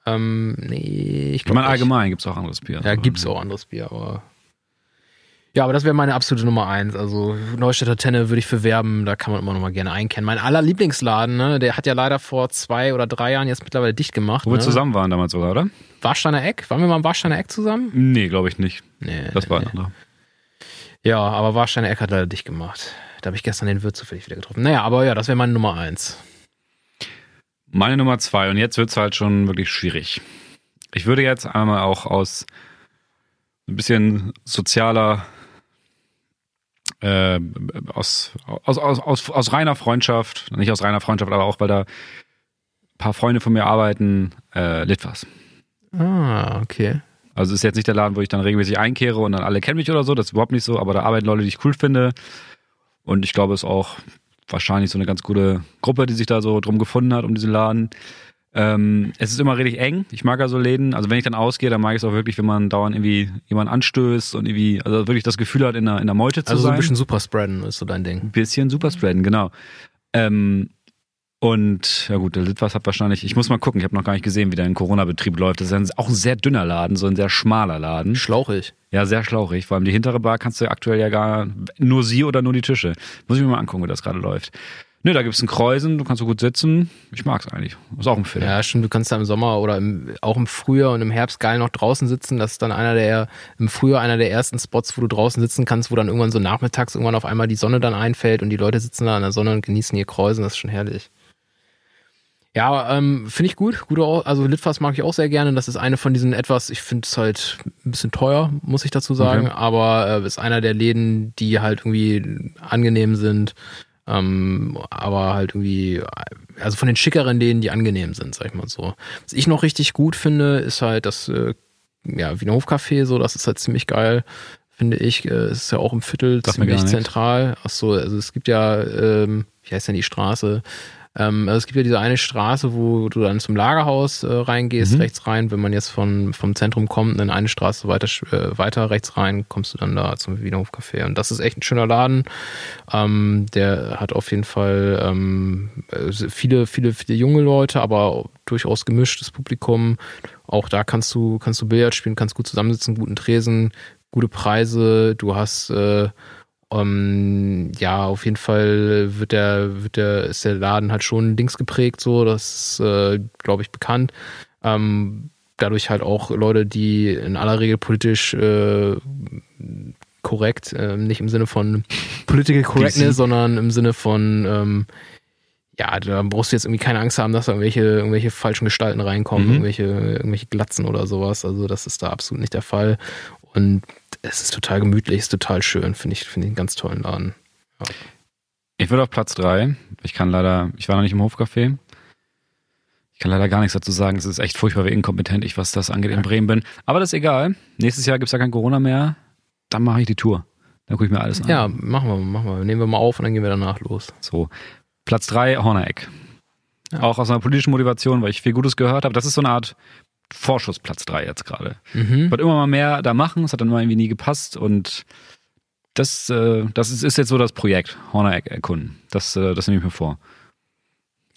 Speaker 2: Ähm, nee, ich
Speaker 1: Ich
Speaker 2: glaube
Speaker 1: meine, allgemein gibt es auch anderes Bier.
Speaker 2: ja, gibt's auch anderes Bier, aber. Ja, aber das wäre meine absolute Nummer eins. Also Neustädter Tenne würde ich für werben, da kann man immer noch mal gerne einkennen. Mein aller Lieblingsladen, ne, der hat ja leider vor zwei oder drei Jahren jetzt mittlerweile dicht gemacht.
Speaker 1: Wo wir
Speaker 2: ne?
Speaker 1: zusammen waren damals sogar, oder?
Speaker 2: Warsteiner Eck? Waren wir mal im Warsteiner Eck zusammen?
Speaker 1: Nee, glaube ich nicht.
Speaker 2: Nee.
Speaker 1: Das war ein
Speaker 2: nee.
Speaker 1: anderer.
Speaker 2: Ja, aber Warsteiner Eck hat leider dicht gemacht. Da habe ich gestern den Wirt zufällig wieder getroffen. Naja, aber ja, das wäre meine Nummer eins.
Speaker 1: Meine Nummer zwei, und jetzt wird's halt schon wirklich schwierig. Ich würde jetzt einmal auch aus ein bisschen sozialer, äh, aus, aus, aus, aus, aus reiner Freundschaft, nicht aus reiner Freundschaft, aber auch weil da ein paar Freunde von mir arbeiten, äh, Litwas.
Speaker 2: Ah, okay.
Speaker 1: Also es ist jetzt nicht der Laden, wo ich dann regelmäßig einkehre und dann alle kennen mich oder so, das ist überhaupt nicht so, aber da arbeiten Leute, die ich cool finde. Und ich glaube, es ist auch wahrscheinlich so eine ganz gute Gruppe, die sich da so drum gefunden hat, um diesen Laden. Ähm, es ist immer richtig eng. Ich mag ja so Läden. Also wenn ich dann ausgehe, dann mag ich es auch wirklich, wenn man dauernd irgendwie jemanden anstößt und irgendwie, also wirklich das Gefühl hat, in der, in der Meute zu
Speaker 2: Also so
Speaker 1: sein.
Speaker 2: ein bisschen Superspreaden ist so dein Ding.
Speaker 1: Ein bisschen Superspreaden, genau. Ähm, und ja gut, der Litwas hat wahrscheinlich, ich muss mal gucken, ich habe noch gar nicht gesehen, wie der in Corona-Betrieb läuft. Das ist ein, auch ein sehr dünner Laden, so ein sehr schmaler Laden.
Speaker 2: Schlauchig.
Speaker 1: Ja, sehr schlauchig. Vor allem die hintere Bar kannst du aktuell ja gar nur sie oder nur die Tische. Muss ich mir mal angucken, wie das gerade läuft. Nö, da gibt's ein Kreuzen, du kannst so gut sitzen. Ich mag's eigentlich. Ist auch ein Film.
Speaker 2: Ja, stimmt, du kannst da im Sommer oder im, auch im Frühjahr und im Herbst geil noch draußen sitzen. Das ist dann einer der, im Frühjahr einer der ersten Spots, wo du draußen sitzen kannst, wo dann irgendwann so nachmittags irgendwann auf einmal die Sonne dann einfällt und die Leute sitzen da in der Sonne und genießen ihr Kreuzen. Das ist schon herrlich. Ja, ähm, finde ich gut. Gute, also Litfass mag ich auch sehr gerne. Das ist eine von diesen etwas, ich finde es halt ein bisschen teuer, muss ich dazu sagen,
Speaker 1: Okay.
Speaker 2: aber äh, ist einer der Läden, die halt irgendwie angenehm sind. Ähm, aber halt irgendwie, also von den schickeren Läden, die angenehm sind, sag ich mal so. Was ich noch richtig gut finde, ist halt das, äh, ja, Wiener Hofcafé, so, das ist halt ziemlich geil, finde ich. Äh, Es ist ja auch im Viertel
Speaker 1: gar
Speaker 2: ziemlich zentral. Ach so, also es gibt ja, ähm, wie heißt denn die Straße? Ähm, also es gibt ja diese eine Straße, wo du dann zum Lagerhaus äh, reingehst,
Speaker 1: Mhm.
Speaker 2: rechts rein. Wenn man jetzt von, vom Zentrum kommt, dann eine Straße weiter, äh, weiter rechts rein, kommst du dann da zum Wiener Hofcafé. Und das ist echt ein schöner Laden. Ähm, der hat auf jeden Fall ähm, äh, viele, viele, viele junge Leute, aber durchaus gemischtes Publikum. Auch da kannst du, kannst du Billard spielen, kannst gut zusammensitzen, guten Tresen, gute Preise. Du hast äh, ähm, ja, auf jeden Fall wird der, wird der, ist der Laden halt schon links geprägt, so, das ist, äh, glaube ich, bekannt. Ähm, dadurch halt auch Leute, die in aller Regel politisch äh, korrekt, äh, nicht im Sinne von Political Correctness, sondern im Sinne von ähm, ja, da brauchst du jetzt irgendwie keine Angst haben, dass da irgendwelche, irgendwelche falschen Gestalten reinkommen,
Speaker 1: Mhm.
Speaker 2: irgendwelche, irgendwelche Glatzen oder sowas. Also das ist da absolut nicht der Fall. Und es ist total gemütlich, ist total schön, finde ich, finde ich einen ganz tollen Laden.
Speaker 1: Ich würde auf Platz drei. Ich kann leider, ich war noch nicht im Hofcafé. Ich kann leider gar nichts dazu sagen. Es ist echt furchtbar, wie inkompetent ich, was das angeht, in Bremen bin. Aber das ist egal. Nächstes Jahr gibt's ja kein Corona mehr. Dann mache ich die Tour. Dann gucke ich mir alles an.
Speaker 2: Ja, machen wir, machen wir. Nehmen wir mal auf und dann gehen wir danach los.
Speaker 1: So. Platz drei, Hornereck.
Speaker 2: Ja.
Speaker 1: Auch aus einer politischen Motivation, weil ich viel Gutes gehört habe. Das ist so eine Art Vorschussplatz drei jetzt gerade.
Speaker 2: Mhm.
Speaker 1: Wird immer mal mehr da machen. Es hat dann mal irgendwie nie gepasst und das, äh, das ist, ist jetzt so das Projekt, Hornereck erkunden. Das, äh, das nehme ich mir vor.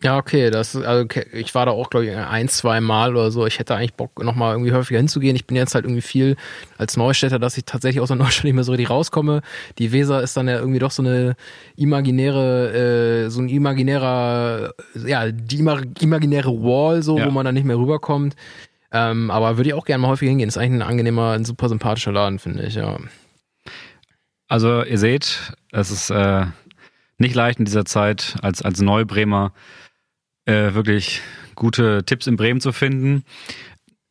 Speaker 2: Ja, okay, das ist, also ich war da auch, glaube ich, ein, zwei Mal oder so. Ich hätte eigentlich Bock, nochmal irgendwie häufiger hinzugehen. Ich bin jetzt halt irgendwie viel als Neustädter, dass ich tatsächlich aus der [LAUGHS] Neustadt nicht mehr so richtig rauskomme. Die Weser ist dann ja irgendwie doch so eine imaginäre, äh, so ein imaginärer, ja, die ima- imaginäre Wall, so,
Speaker 1: Ja.
Speaker 2: wo man dann nicht mehr rüberkommt. Ähm, aber würde ich auch gerne mal häufiger hingehen. Ist eigentlich ein angenehmer, ein super sympathischer Laden, finde ich, ja.
Speaker 1: Also ihr seht, es ist äh, nicht leicht in dieser Zeit als, als Neubremer äh, wirklich gute Tipps in Bremen zu finden.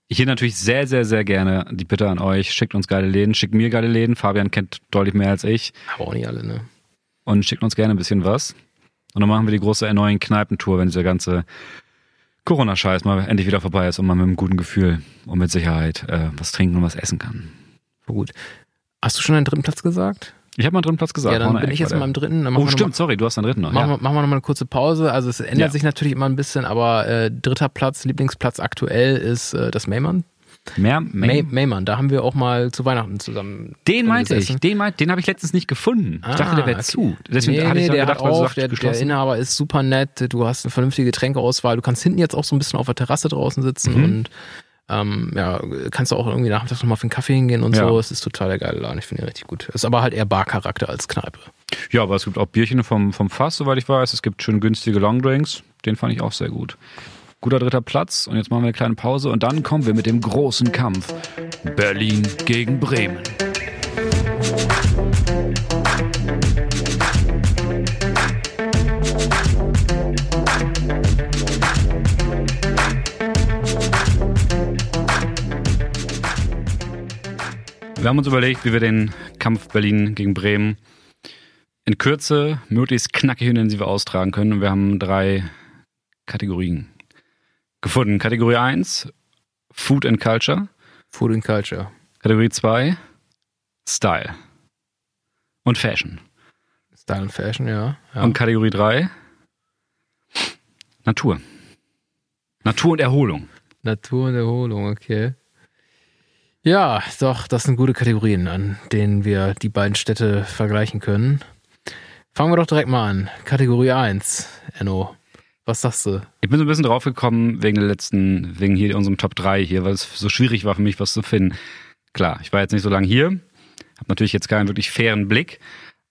Speaker 1: Hier natürlich sehr, sehr, sehr gerne die Bitte an euch. Schickt uns geile Läden, schickt mir geile Läden. Fabian kennt deutlich mehr als ich.
Speaker 2: Aber auch nicht alle, ne?
Speaker 1: Und schickt uns gerne ein bisschen was. Und dann machen wir die große erneuern Kneipentour, wenn dieser ganze Corona-Scheiß mal endlich wieder vorbei ist und man mit einem guten Gefühl und mit Sicherheit äh, was trinken und was essen kann.
Speaker 2: Voll gut. Hast du schon einen dritten Platz gesagt?
Speaker 1: Ich habe mal drin Platz gesagt.
Speaker 2: ja, dann bin ich jetzt mal
Speaker 1: der.
Speaker 2: im dritten.
Speaker 1: Oh, stimmt, sorry, du hast einen dritten noch.
Speaker 2: Machen,
Speaker 1: ja.
Speaker 2: wir, machen wir nochmal eine kurze Pause. Also es ändert
Speaker 1: Ja.
Speaker 2: sich natürlich immer ein bisschen, aber äh, dritter Platz, Lieblingsplatz aktuell ist äh, das Maymann.
Speaker 1: Mehr,
Speaker 2: May,
Speaker 1: mehr.
Speaker 2: Maymann, da haben wir auch mal zu Weihnachten zusammen.
Speaker 1: Den meinte ich, den, meint, den habe ich letztens nicht gefunden. Ich dachte, der wäre
Speaker 2: Ah, okay.
Speaker 1: zu. Deswegen
Speaker 2: nee, nee,
Speaker 1: ich
Speaker 2: der
Speaker 1: gedacht,
Speaker 2: auf, der, der. Inhaber ist super nett, du hast eine vernünftige Getränkeauswahl, du kannst hinten jetzt auch so ein bisschen auf der Terrasse draußen sitzen
Speaker 1: Mhm.
Speaker 2: und ähm, ja, kannst du auch irgendwie nachmittags nochmal für einen Kaffee hingehen und
Speaker 1: Ja.
Speaker 2: so. Es ist total der geile Laden, ich finde ihn richtig gut. Ist aber halt eher Barcharakter als Kneipe.
Speaker 1: Ja, aber es gibt auch Bierchen vom, vom Fass, soweit ich weiß. Es gibt schön günstige Longdrinks. Den fand ich auch sehr gut. Guter dritter Platz. Und jetzt machen wir eine kleine Pause und dann kommen wir mit dem großen Kampf. Berlin gegen Bremen. Wir haben uns überlegt, wie wir den Kampf Berlin gegen Bremen in Kürze möglichst knackig und intensiv austragen können. Und wir haben drei Kategorien gefunden. Kategorie 1, Food and Culture.
Speaker 2: Food and Culture.
Speaker 1: Kategorie 2, Style und Fashion.
Speaker 2: Style and Fashion, ja. ja.
Speaker 1: Und Kategorie 3, Natur. Natur und Erholung.
Speaker 2: Natur und Erholung, okay. Ja, doch, das sind gute Kategorien, an denen wir die beiden Städte vergleichen können. Fangen wir doch direkt mal an. Kategorie 1, Enno. Was sagst du?
Speaker 1: Ich bin so ein bisschen draufgekommen wegen der letzten, wegen hier unserem Top 3 hier, weil es so schwierig war für mich, was zu finden. Klar, ich war jetzt nicht so lange hier, habe natürlich jetzt keinen wirklich fairen Blick,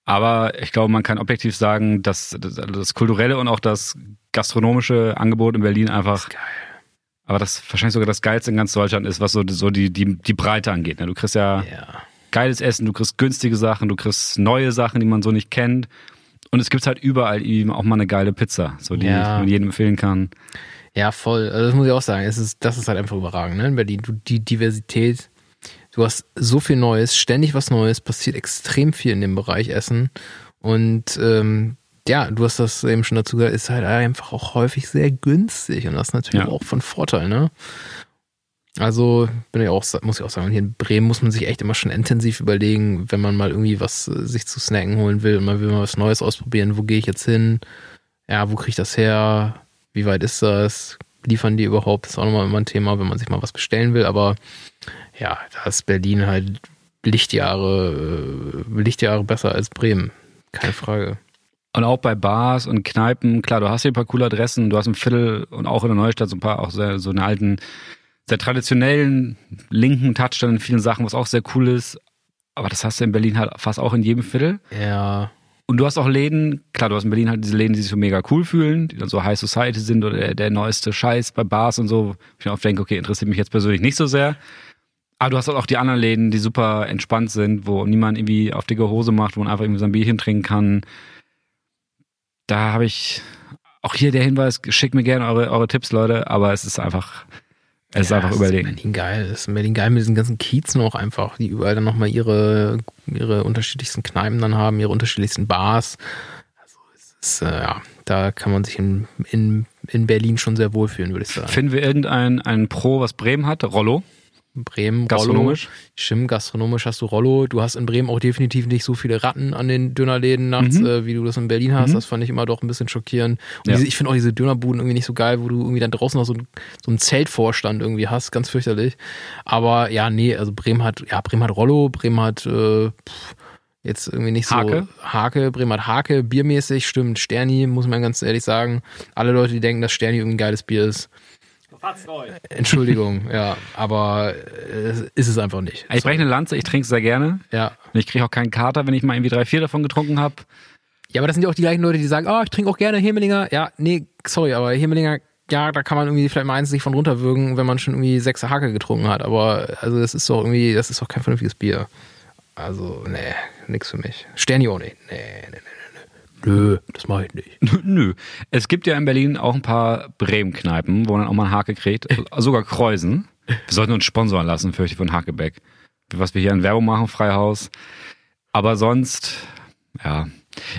Speaker 1: aber ich glaube, man kann objektiv sagen, dass das, das kulturelle und auch das gastronomische Angebot in Berlin einfach,
Speaker 2: Geil.
Speaker 1: aber das wahrscheinlich sogar das geilste in ganz Deutschland ist, was so, so die, die, die Breite angeht. ne? Du kriegst ja
Speaker 2: Ja.
Speaker 1: geiles Essen, du kriegst günstige Sachen, du kriegst neue Sachen, die man so nicht kennt. Und es gibt halt überall eben auch mal eine geile Pizza, so die
Speaker 2: Ja.
Speaker 1: man jedem empfehlen kann.
Speaker 2: Ja, voll. Also das muss ich auch sagen. Es ist, das ist halt einfach überragend, ne? In Berlin. Du, die Diversität. Du hast so viel Neues, ständig was Neues, passiert extrem viel in dem Bereich Essen. Und ähm, ja, du hast das eben schon dazu gesagt, ist halt einfach auch häufig sehr günstig und das ist natürlich
Speaker 1: Ja.
Speaker 2: auch von Vorteil, ne? Also bin ich auch, muss ich auch sagen, hier in Bremen muss man sich echt immer schon intensiv überlegen, wenn man mal irgendwie was äh, sich zu snacken holen will und man will mal was Neues ausprobieren, wo gehe ich jetzt hin? Ja, wo kriege ich das her? Wie weit ist das? Liefern die überhaupt? Das ist auch nochmal immer ein Thema, wenn man sich mal was bestellen will, aber ja, da ist Berlin halt Lichtjahre, äh, Lichtjahre besser als Bremen. Keine Frage.
Speaker 1: Und auch bei Bars und Kneipen, klar, du hast hier ein paar coole Adressen, du hast im Viertel und auch in der Neustadt so ein paar auch sehr, so eine alten, sehr traditionellen linken Touch dann in vielen Sachen, was auch sehr cool ist. Aber das hast du in Berlin halt fast auch in jedem Viertel.
Speaker 2: Ja,
Speaker 1: Und du hast auch Läden, klar, du hast in Berlin halt diese Läden, die sich so mega cool fühlen, die dann so High Society sind oder der, der neueste Scheiß bei Bars und so. Ich mir oft denke, okay, interessiert mich jetzt persönlich nicht so sehr. Aber du hast halt auch die anderen Läden, die super entspannt sind, wo niemand irgendwie auf dicke Hose macht, wo man einfach irgendwie so ein Bierchen trinken kann. Da habe ich auch hier der Hinweis, schickt mir gerne eure, eure Tipps, Leute, aber es ist einfach, es ist
Speaker 2: ja,
Speaker 1: einfach überlegen.
Speaker 2: Ist Berlin geil. Es ist in Berlin geil mit diesen ganzen Kiezen auch einfach, die überall dann nochmal ihre, ihre unterschiedlichsten Kneipen dann haben, ihre unterschiedlichsten Bars. Also es ist, äh, ja, da kann man sich in, in, in Berlin schon sehr wohlfühlen, würde ich sagen.
Speaker 1: Finden wir irgendein ein Pro, was Bremen hat? Rollo?
Speaker 2: Bremen, Rollo.
Speaker 1: Gastronomisch?
Speaker 2: Stimmt, gastronomisch hast du Rollo. Du hast in Bremen auch definitiv nicht so viele Ratten an den Dönerläden nachts,
Speaker 1: Mhm.
Speaker 2: äh, wie du das in Berlin hast.
Speaker 1: Mhm.
Speaker 2: Das fand ich immer doch ein bisschen schockierend. Und
Speaker 1: Ja.
Speaker 2: diese, ich finde auch diese Dönerbuden irgendwie nicht so geil, wo du irgendwie dann draußen noch so, ein- so einen Zeltvorstand irgendwie hast. Ganz fürchterlich. Aber ja, nee, also Bremen hat, ja, Bremen hat Rollo, Bremen hat, äh, pff, Jetzt irgendwie nicht so
Speaker 1: Hake?
Speaker 2: Hake, Bremen hat Hake, biermäßig, stimmt. Sterni, muss man ganz ehrlich sagen. Alle Leute, die denken, dass Sterni irgendwie ein geiles Bier ist. Entschuldigung, ja, aber äh, ist es einfach nicht.
Speaker 1: Ich breche eine Lanze, ich trinke es sehr gerne.
Speaker 2: Ja.
Speaker 1: Und ich kriege auch keinen Kater, wenn ich mal irgendwie drei, vier davon getrunken habe.
Speaker 2: Ja, aber das sind ja auch die gleichen Leute, die sagen, oh, ich trinke auch gerne Hemelinger. Ja, nee, sorry, aber Hemelinger, ja, da kann man irgendwie vielleicht mal eins sich von runterwürgen, wenn man schon irgendwie sechs Hake getrunken hat. Aber also das ist doch irgendwie, das ist doch kein vernünftiges Bier. Also, nee, nix für mich. Sterni auch nicht. Nee, nee, nee, nee. Nö, das mache ich nicht. [LAUGHS]
Speaker 1: Nö. Es gibt ja in Berlin auch ein paar Bremen-Kneipen, wo man auch mal einen Hake kriegt. [LAUGHS] Sogar Kreuzen. Wir sollten uns sponsoren lassen, fürchte ich, von Hakebeck. Was wir hier in Werbung machen, Freihaus. Aber sonst, ja.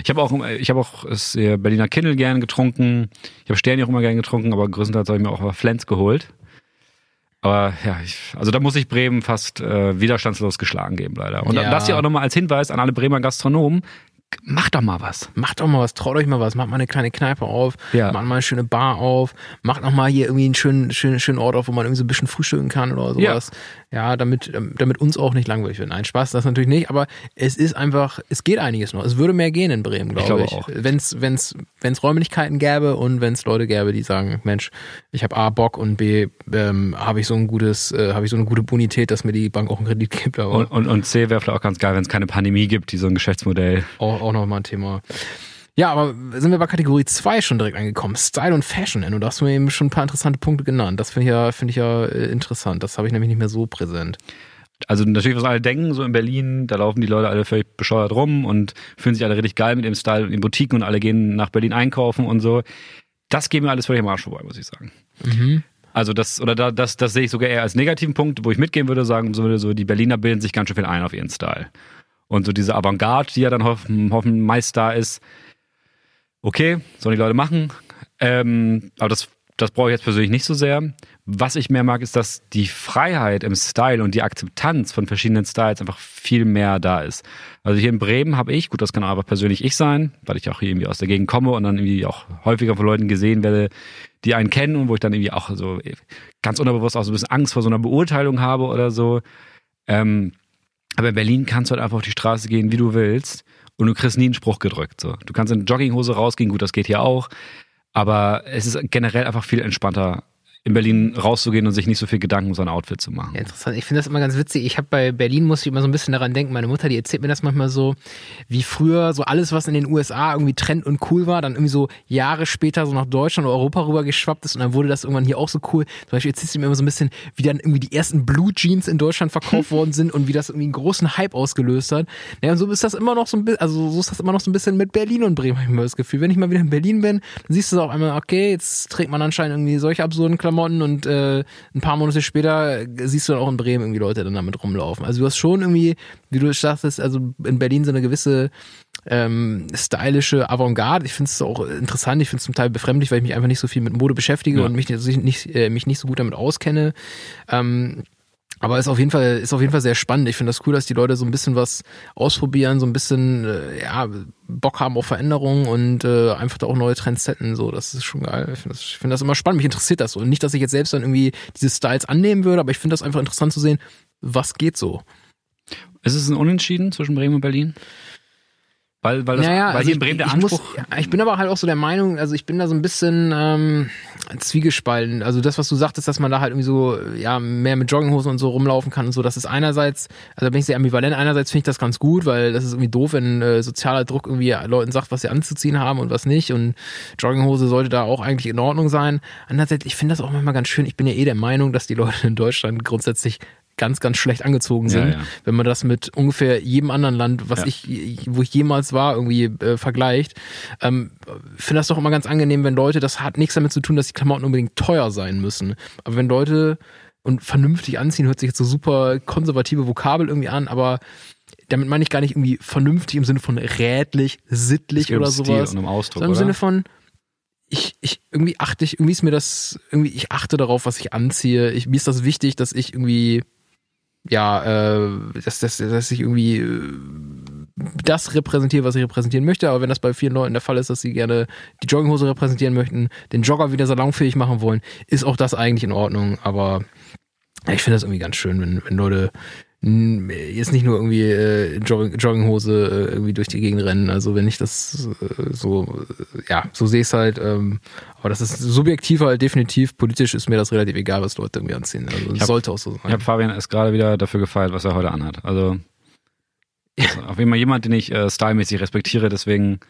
Speaker 1: Ich habe auch, ich habe auch das Berliner Kindle gern getrunken. Ich habe Sterni auch immer gern getrunken, aber größtenteils habe ich mir auch Flens geholt. Aber ja, ich, also da muss ich Bremen fast äh, widerstandslos geschlagen geben, leider. Und
Speaker 2: Ja.
Speaker 1: das hier auch nochmal als Hinweis an alle Bremer Gastronomen. Macht doch mal was.
Speaker 2: Macht doch mal was, traut euch mal was, macht mal eine kleine Kneipe auf,
Speaker 1: Ja.
Speaker 2: macht mal eine schöne Bar auf, macht noch mal hier irgendwie einen schönen, schönen, schönen Ort auf, wo man irgendwie so ein bisschen frühstücken kann oder sowas. Ja, damit, ähm, damit uns auch nicht langweilig wird. Nein, Spaß, das natürlich nicht, aber es ist einfach, es geht einiges noch. Es würde mehr gehen in Bremen, glaube
Speaker 1: glaube
Speaker 2: ich.
Speaker 1: auch.
Speaker 2: Wenn es wenn's, wenn's Räumlichkeiten gäbe und wenn es Leute gäbe, die sagen, Mensch, ich habe A Bock und B ähm, habe ich so ein gutes, äh, habe ich so eine gute Bonität, dass mir die Bank auch einen Kredit gibt,
Speaker 1: Und, und, und C wäre vielleicht auch ganz geil, wenn es keine Pandemie gibt, die so ein Geschäftsmodell.
Speaker 2: auch, auch nochmal ein Thema. Ja, aber sind wir bei Kategorie 2 schon direkt angekommen? Style und Fashion. Und du hast mir eben schon ein paar interessante Punkte genannt. Das finde ich ja, finde ich ja äh, interessant. Das habe ich nämlich nicht mehr so präsent.
Speaker 1: Also natürlich, was alle denken, so in Berlin, da laufen die Leute alle völlig bescheuert rum und fühlen sich alle richtig geil mit dem Style in den Boutiquen und alle gehen nach Berlin einkaufen und so. Das geht mir alles völlig am Arsch vorbei, muss ich sagen.
Speaker 2: Mhm.
Speaker 1: Also das, oder da, das, das sehe ich sogar eher als negativen Punkt, wo ich mitgehen würde, sagen, so, so die Berliner bilden sich ganz schön viel ein auf ihren Style. Und so diese Avantgarde, die ja dann hoffen, hoffen meist da ist, okay, sollen die Leute machen. Ähm, aber das, das brauche ich jetzt persönlich nicht so sehr. Was ich mehr mag, ist, dass die Freiheit im Style und die Akzeptanz von verschiedenen Styles einfach viel mehr da ist. Also hier in Bremen habe ich, gut, das kann aber persönlich ich sein, weil ich auch hier irgendwie aus der Gegend komme und dann irgendwie auch häufiger von Leuten gesehen werde, die einen kennen und wo ich dann irgendwie auch so ganz unterbewusst auch so ein bisschen Angst vor so einer Beurteilung habe oder so. Ähm, aber in Berlin kannst du halt einfach auf die Straße gehen, wie du willst und du kriegst nie einen Spruch gedrückt. So. Du kannst in Jogginghose rausgehen, gut, das geht hier auch. Aber es ist generell einfach viel entspannter, in Berlin rauszugehen und sich nicht so viel Gedanken um sein Outfit zu machen.
Speaker 2: Ja, interessant. Ich finde das immer ganz witzig. Ich habe bei Berlin, muss ich immer so ein bisschen daran denken, meine Mutter, die erzählt mir das manchmal so, wie früher so alles, was in den USA irgendwie Trend und cool war, dann irgendwie so Jahre später so nach Deutschland oder Europa rüber geschwappt ist und dann wurde das irgendwann hier auch so cool. Zum Beispiel erzählt sie mir immer so ein bisschen, wie dann irgendwie die ersten Blue Jeans in Deutschland verkauft [LAUGHS] worden sind und wie das irgendwie einen großen Hype ausgelöst hat. Ja, und so ist das immer noch so ein bisschen, also so ist das immer noch so ein bisschen mit Berlin und Bremen, habe ich immer das Gefühl. Wenn ich mal wieder in Berlin bin, dann siehst du so auf einmal, okay, jetzt trägt man anscheinend irgendwie solche absurden Klamotten Klamotten und äh, ein paar Monate später siehst du dann auch in Bremen irgendwie Leute dann damit rumlaufen. Also du hast schon irgendwie, wie du sagtest, also in Berlin so eine gewisse ähm, stylische Avantgarde. Ich finde es auch interessant, ich finde es zum Teil befremdlich, weil ich mich einfach nicht so viel mit Mode beschäftige
Speaker 1: Ja.
Speaker 2: und mich nicht, nicht, äh, mich nicht so gut damit auskenne. Ähm, aber ist auf jeden Fall ist auf jeden Fall sehr spannend. Ich finde das cool, dass die Leute so ein bisschen was ausprobieren, so ein bisschen äh, ja Bock haben auf Veränderungen und äh, einfach da auch neue Trends setzen. So, das ist schon geil. Ich finde das, ich finde das immer spannend. Mich interessiert das so. Und nicht, dass ich jetzt selbst dann irgendwie diese Styles annehmen würde, aber ich finde das einfach interessant zu sehen, was geht so.
Speaker 1: Ist es ein Unentschieden zwischen Bremen und Berlin? Weil, weil, das,
Speaker 2: Naja,
Speaker 1: weil
Speaker 2: also ich-
Speaker 1: Bremen der
Speaker 2: ich
Speaker 1: Anspruch.
Speaker 2: Muss, ich bin aber halt auch so der Meinung, also ich bin da so ein bisschen ähm, zwiegespalten. Also das, was du sagtest, dass man da halt irgendwie so ja mehr mit Jogginghosen und so rumlaufen kann und so, das ist einerseits, also da bin ich sehr ambivalent. Einerseits finde ich das ganz gut, weil das ist irgendwie doof, wenn äh, sozialer Druck irgendwie Leuten sagt, was sie anzuziehen haben und was nicht. Und Jogginghose sollte da auch eigentlich in Ordnung sein. Andererseits, ich finde das auch manchmal ganz schön. Ich bin ja eh der Meinung, dass die Leute in Deutschland grundsätzlich ganz, ganz schlecht angezogen
Speaker 1: Ja,
Speaker 2: sind
Speaker 1: ja.
Speaker 2: wenn man das mit ungefähr jedem anderen Land, was
Speaker 1: Ja.
Speaker 2: ich, wo ich jemals war, irgendwie äh, vergleicht, ähm, finde das doch immer ganz angenehm, wenn Leute, das hat nichts damit zu tun, dass die Klamotten unbedingt teuer sein müssen. Aber wenn Leute und vernünftig anziehen, hört sich jetzt so super konservative Vokabel irgendwie an, aber damit meine ich gar nicht irgendwie vernünftig im Sinne von rätlich, sittlich oder
Speaker 1: Stil
Speaker 2: sowas.
Speaker 1: und um Ausdruck,
Speaker 2: sondern im? Sinne von, ich, ich, irgendwie achte ich, irgendwie ist mir das, irgendwie, ich achte darauf, was ich anziehe. Ich, mir ist das wichtig, dass ich irgendwie, ja, äh, dass, dass, dass ich irgendwie äh, das repräsentiere, was ich repräsentieren möchte. Aber wenn das bei vielen Leuten der Fall ist, dass sie gerne die Jogginghose repräsentieren möchten, den Jogger wieder salonfähig machen wollen, ist auch das eigentlich in Ordnung. Aber ich finde das irgendwie ganz schön, wenn, wenn Leute jetzt nicht nur irgendwie äh, Jogging, Jogginghose äh, irgendwie durch die Gegend rennen. Also wenn ich das äh, so, äh, ja, so sehe ich es halt. Ähm, aber das ist subjektiv halt definitiv. Politisch ist mir das relativ egal, was Leute irgendwie anziehen. Also
Speaker 1: hab-
Speaker 2: sollte auch so sein.
Speaker 1: Ich habe Fabian erst gerade wieder dafür gefeiert, was er heute anhat. Also ist [LAUGHS] auf jeden Fall jemand, den ich äh, stylmäßig respektiere, deswegen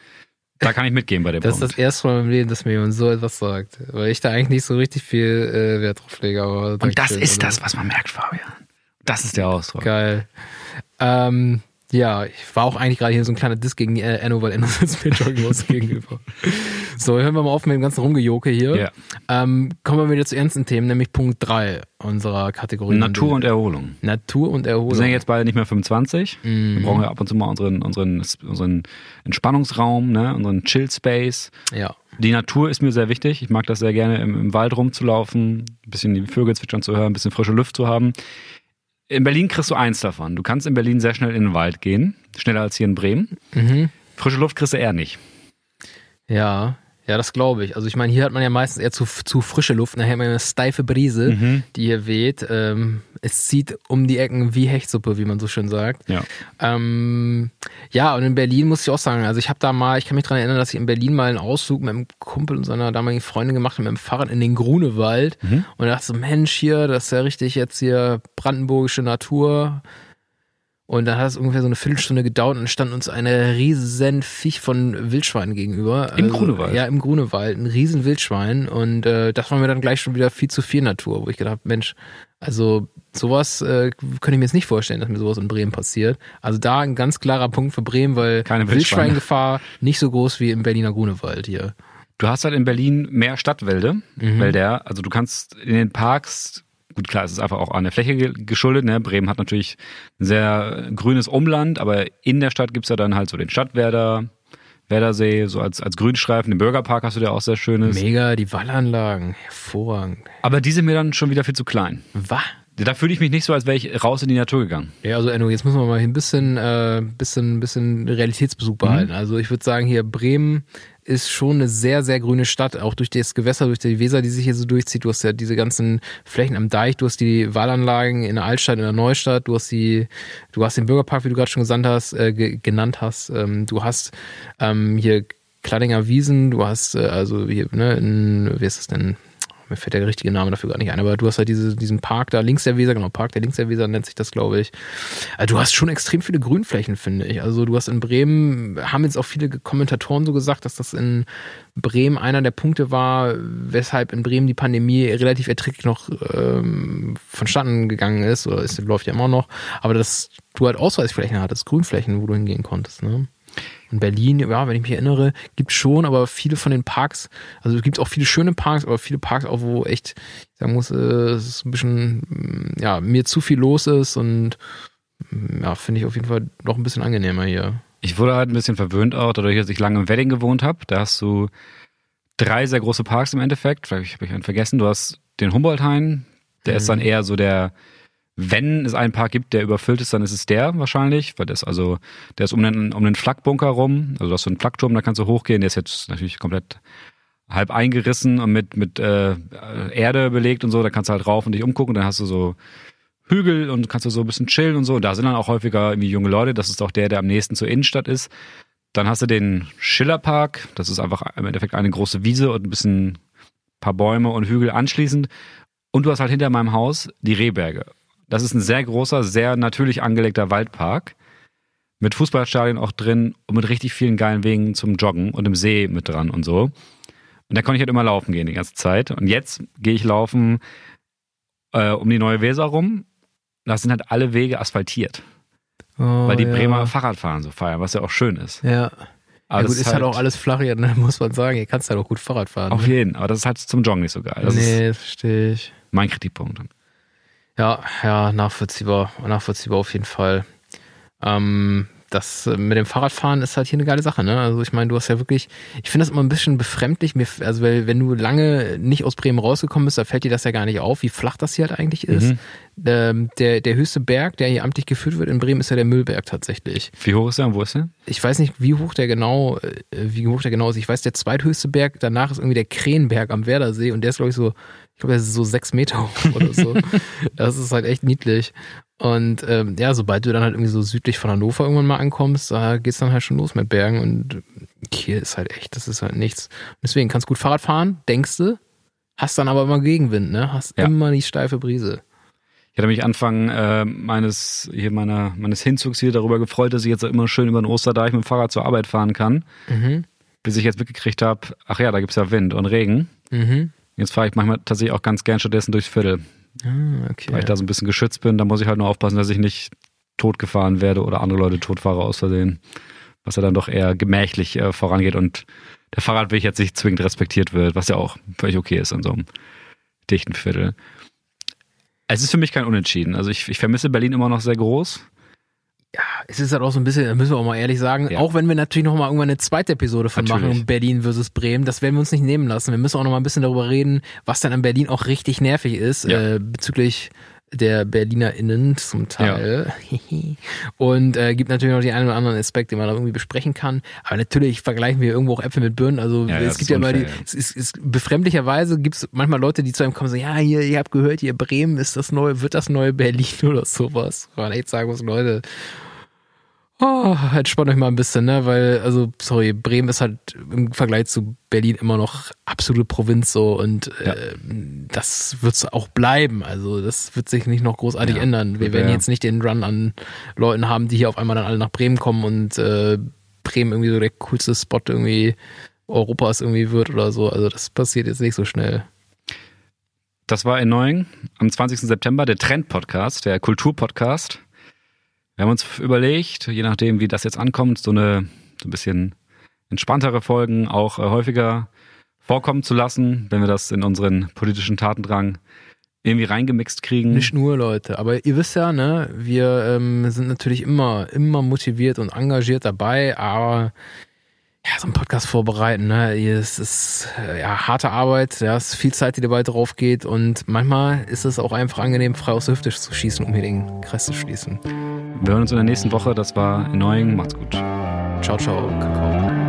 Speaker 1: da kann ich mitgehen bei dem [LAUGHS]
Speaker 2: Das ist
Speaker 1: Punkt.
Speaker 2: das erste Mal meinem Leben, dass mir jemand so etwas sagt. Weil ich da eigentlich nicht so richtig viel äh, Wert drauf lege. Aber
Speaker 1: Und das
Speaker 2: Dankeschön.
Speaker 1: ist
Speaker 2: Also,
Speaker 1: das, was man merkt, Fabian. Das ist der Ausdruck.
Speaker 2: Geil. Ähm, ja, ich war auch eigentlich gerade hier so ein kleiner Diss gegen äh, Enno, weil Enno [LAUGHS] sitzt mir Jogginghose gegenüber. So, hören wir mal auf mit dem ganzen Rumgejoke hier.
Speaker 1: Ja.
Speaker 2: Ähm, kommen wir wieder zu ernsten Themen, nämlich Punkt 3 unserer Kategorie.
Speaker 1: Natur und Erholung.
Speaker 2: Natur und Erholung.
Speaker 1: Wir sind ja jetzt beide nicht mehr 25.
Speaker 2: Mhm.
Speaker 1: Wir brauchen ja ab und zu mal unseren, unseren, unseren Entspannungsraum, ne? unseren Chill Space.
Speaker 2: ja.
Speaker 1: Die Natur ist mir sehr wichtig. Ich mag das sehr gerne, im, im Wald rumzulaufen, ein bisschen die Vögel zwitschern zu hören, ein bisschen frische Luft zu haben. In Berlin kriegst du eins davon. Du kannst in Berlin sehr schnell in den Wald gehen, schneller als hier in Bremen.
Speaker 2: Mhm.
Speaker 1: Frische Luft kriegst du eher nicht.
Speaker 2: Ja, ja, das glaube ich. Also ich meine, hier hat man ja meistens eher zu, zu frische Luft, nachher hat man eine steife Brise,
Speaker 1: Mhm.
Speaker 2: die hier weht. Ähm, es zieht um die Ecken wie Hechtsuppe, wie man so schön sagt.
Speaker 1: Ja.
Speaker 2: Ähm, ja, und in Berlin muss ich auch sagen, also ich habe da mal, ich kann mich dran erinnern, dass ich in Berlin mal einen Ausflug mit einem Kumpel und seiner damaligen Freundin gemacht habe mit dem Fahrrad in den Grunewald
Speaker 1: Mhm.
Speaker 2: und dachte so, Mensch, hier, das ist ja richtig jetzt hier brandenburgische Natur. Und dann hat es ungefähr so eine Viertelstunde gedauert und stand uns eine riesen Viech von Wildschweinen gegenüber.
Speaker 1: Im Grunewald?
Speaker 2: Ja, im Grunewald, ein riesen Wildschwein. Und äh, das war mir dann gleich schon wieder viel zu viel Natur, wo ich gedacht habe, Mensch, also sowas äh, könnte ich mir jetzt nicht vorstellen, dass mir sowas in Bremen passiert. Also da ein ganz klarer Punkt für Bremen, weil
Speaker 1: Keine.
Speaker 2: Wildschweingefahr nicht so groß wie im Berliner Grunewald hier.
Speaker 1: Du hast halt in Berlin mehr Stadtwälder,
Speaker 2: Mhm.
Speaker 1: Wälder. Also du kannst in den Parks, gut klar, es ist einfach auch an der Fläche ge- geschuldet. Ne? Bremen hat natürlich ein sehr grünes Umland, aber in der Stadt gibt's ja dann halt so den Stadtwerder, Werdersee, so als, als Grünstreifen. Den Bürgerpark hast du der auch sehr schönes.
Speaker 2: Mega, die Wallanlagen, hervorragend.
Speaker 1: Aber die sind mir dann schon wieder viel zu klein.
Speaker 2: Was?
Speaker 1: Da fühle ich mich nicht so, als wäre ich raus in die Natur gegangen.
Speaker 2: Ja, also Enno, jetzt müssen wir mal ein bisschen, äh, bisschen, bisschen Realitätsbezug behalten. Also ich würde sagen, hier Bremen ist schon eine sehr, sehr grüne Stadt, auch durch das Gewässer, durch die Weser, die sich hier so durchzieht. Du hast ja diese ganzen Flächen am Deich, du hast die Wallanlagen in der Altstadt, in der Neustadt, du hast die, du hast den Bürgerpark, wie du gerade schon gesandt hast, äh, ge genannt hast. Ähm, du hast ähm, hier Kladdinger Wiesen, du hast äh, also hier, ne, in, wie ist das denn? Mir fällt der richtige Name dafür gar nicht ein, aber du hast halt diese, diesen Park da links der Weser, genau, Park der links der Weser nennt sich das, glaube ich. Also du hast schon extrem viele Grünflächen, finde ich. Also du hast in Bremen, haben jetzt auch viele Kommentatoren so gesagt, dass das in Bremen einer der Punkte war, weshalb in Bremen die Pandemie relativ erträglich noch ähm, vonstatten gegangen ist, oder es läuft ja immer noch, aber dass du halt Ausweisflächen hattest, Grünflächen, wo du hingehen konntest, ne? In Berlin, ja, wenn ich mich erinnere, gibt schon, aber viele von den Parks, also es gibt auch viele schöne Parks, aber viele Parks auch, wo echt, ich sagen muss, äh, es ist ein bisschen, mm, ja, mir zu viel los ist und mm, ja, finde ich auf jeden Fall noch ein bisschen angenehmer hier.
Speaker 1: Ich wurde halt ein bisschen verwöhnt auch, dadurch, dass ich lange im Wedding gewohnt habe. Da hast du drei sehr große Parks im Endeffekt. Vielleicht habe ich einen vergessen. Du hast den Humboldt-Hain, der
Speaker 2: Mhm.
Speaker 1: ist dann eher so der, wenn es einen Park gibt, der überfüllt ist, dann ist es der wahrscheinlich, weil der ist also, der ist um den, um den Flaggbunker rum, also du hast so einen Flakturm, da kannst du hochgehen, der ist jetzt natürlich komplett halb eingerissen und mit, mit äh, Erde belegt und so, da kannst du halt rauf und dich umgucken, dann hast du so Hügel und kannst du so ein bisschen chillen und so. Und da sind dann auch häufiger irgendwie junge Leute, das ist auch der, der am nächsten zur Innenstadt ist. Dann hast du den Schillerpark, das ist einfach im Endeffekt eine große Wiese und ein bisschen paar Bäume und Hügel anschließend. Und du hast halt hinter meinem Haus die Rehberge. Das ist ein sehr großer, sehr natürlich angelegter Waldpark. Mit Fußballstadien auch drin und mit richtig vielen geilen Wegen zum Joggen und im See mit dran und so. Und da konnte ich halt immer laufen gehen die ganze Zeit. Und jetzt gehe ich laufen äh, um die neue Weser rum. Da sind halt alle Wege asphaltiert.
Speaker 2: Oh,
Speaker 1: weil die
Speaker 2: ja.
Speaker 1: Bremer Fahrradfahren so feiern, was ja auch schön ist.
Speaker 2: Ja.
Speaker 1: Aber
Speaker 2: ja, gut, ist halt auch alles flach hier, ne? [LAUGHS] muss man sagen. Ihr kannst halt auch gut Fahrrad fahren.
Speaker 1: Auf
Speaker 2: ne?
Speaker 1: jeden, aber das ist halt zum Joggen nicht so geil. Das
Speaker 2: nee, das verstehe ich.
Speaker 1: mein Kritikpunkt.
Speaker 2: Ja, ja, nachvollziehbar. Nachvollziehbar auf jeden Fall. Ähm, das äh, mit dem Fahrradfahren ist halt hier eine geile Sache, ne? Also ich meine, du hast ja wirklich, ich finde das immer ein bisschen befremdlich, mir, also weil, wenn du lange nicht aus Bremen rausgekommen bist, da fällt dir das ja gar nicht auf, wie flach das hier halt eigentlich ist.
Speaker 1: Mhm.
Speaker 2: Ähm, der, der höchste Berg, der hier amtlich geführt wird in Bremen, ist ja der Müllberg tatsächlich.
Speaker 1: Wie hoch ist der und wo ist der?
Speaker 2: Ich weiß nicht, wie hoch der genau, äh, wie hoch der genau ist. Ich weiß, der zweithöchste Berg danach ist irgendwie der Krähenberg am Werdersee und der ist, glaube ich, so, ich glaube, der ist so sechs Meter hoch [LAUGHS] oder so. das ist halt echt niedlich. Und ähm, ja, sobald du dann halt irgendwie so südlich von Hannover irgendwann mal ankommst, da geht's dann halt schon los mit Bergen und Kiel ist halt echt, das ist halt nichts. Deswegen kannst gut Fahrrad fahren, denkst du, hast dann aber immer Gegenwind, ne? Hast
Speaker 1: Ja.
Speaker 2: immer die steife Brise.
Speaker 1: Ich hatte mich Anfang äh, meines hier meiner meines Hinzugs hier darüber gefreut, dass ich jetzt immer schön über den Osterdeich mit dem Fahrrad zur Arbeit fahren kann,
Speaker 2: Mhm.
Speaker 1: bis ich jetzt mitgekriegt habe, ach ja, da gibt's ja Wind und Regen.
Speaker 2: Mhm.
Speaker 1: Jetzt fahre ich manchmal tatsächlich auch ganz gern stattdessen durchs Viertel,
Speaker 2: Ah, okay.
Speaker 1: weil ich da so ein bisschen geschützt bin. Da muss ich halt nur aufpassen, dass ich nicht totgefahren werde oder andere Leute totfahre aus Versehen. Was ja dann doch eher gemächlich äh, vorangeht und der Fahrradweg jetzt nicht zwingend respektiert wird, was ja auch völlig okay ist in so einem dichten Viertel. Es ist für mich kein Unentschieden. Also ich, ich vermisse Berlin immer noch sehr groß.
Speaker 2: Ja, es ist halt auch so ein bisschen, da müssen wir auch mal ehrlich sagen,
Speaker 1: Ja.
Speaker 2: auch wenn wir natürlich noch mal irgendwann eine zweite Episode von
Speaker 1: Natürlich.
Speaker 2: machen, Berlin versus Bremen, das werden wir uns nicht nehmen lassen. Wir müssen auch noch mal ein bisschen darüber reden, was dann an Berlin auch richtig nervig ist,
Speaker 1: Ja.
Speaker 2: äh, bezüglich der BerlinerInnen zum Teil. [LAUGHS] Und äh, gibt natürlich noch die einen oder anderen Aspekt, den man da irgendwie besprechen kann. Aber natürlich vergleichen wir irgendwo auch Äpfel mit Birnen. Also
Speaker 1: Ja, ja,
Speaker 2: es gibt
Speaker 1: ist
Speaker 2: ja immer die,
Speaker 1: ja.
Speaker 2: es ist, es, befremdlicherweise gibt es manchmal Leute, die zu einem kommen und sagen, ja, hier, ihr habt gehört, hier Bremen ist das neue, wird das neue Berlin [LAUGHS] oder sowas. Man echt sagen muss, Leute, Oh, entspannt euch mal ein bisschen, ne? Weil, also, sorry, Bremen ist halt im Vergleich zu Berlin immer noch absolute Provinz so und
Speaker 1: Ja.
Speaker 2: äh, das wird's auch bleiben. Also, das wird sich nicht noch großartig
Speaker 1: Ja,
Speaker 2: ändern. Wir
Speaker 1: wird
Speaker 2: werden
Speaker 1: ja-
Speaker 2: jetzt nicht den Run an Leuten haben, die hier auf einmal dann alle nach Bremen kommen und äh, Bremen irgendwie so der coolste Spot irgendwie Europas irgendwie wird oder so. Also, das passiert jetzt nicht so schnell.
Speaker 1: Das war in Neuing am 20. September, der Trend-Podcast, der Kultur-Podcast. Wir haben uns überlegt, je nachdem, wie das jetzt ankommt, so eine so ein bisschen entspanntere Folgen auch äh, häufiger vorkommen zu lassen, wenn wir das in unseren politischen Tatendrang irgendwie reingemixt kriegen.
Speaker 2: Nicht nur Leute, aber ihr wisst ja, ne, wir ähm, sind natürlich immer, immer motiviert und engagiert dabei, aber ja, so ein Podcast vorbereiten, ne, es ist äh, ja harte Arbeit, ja, es ist viel Zeit, die dabei drauf geht und manchmal ist es auch einfach angenehm, frei aus der Hüfte zu schießen, um hier den Kreis zu schließen.
Speaker 1: Wir hören uns in der nächsten Woche. Das war in Neuing. Macht's gut.
Speaker 2: Ciao, ciao, Kakao.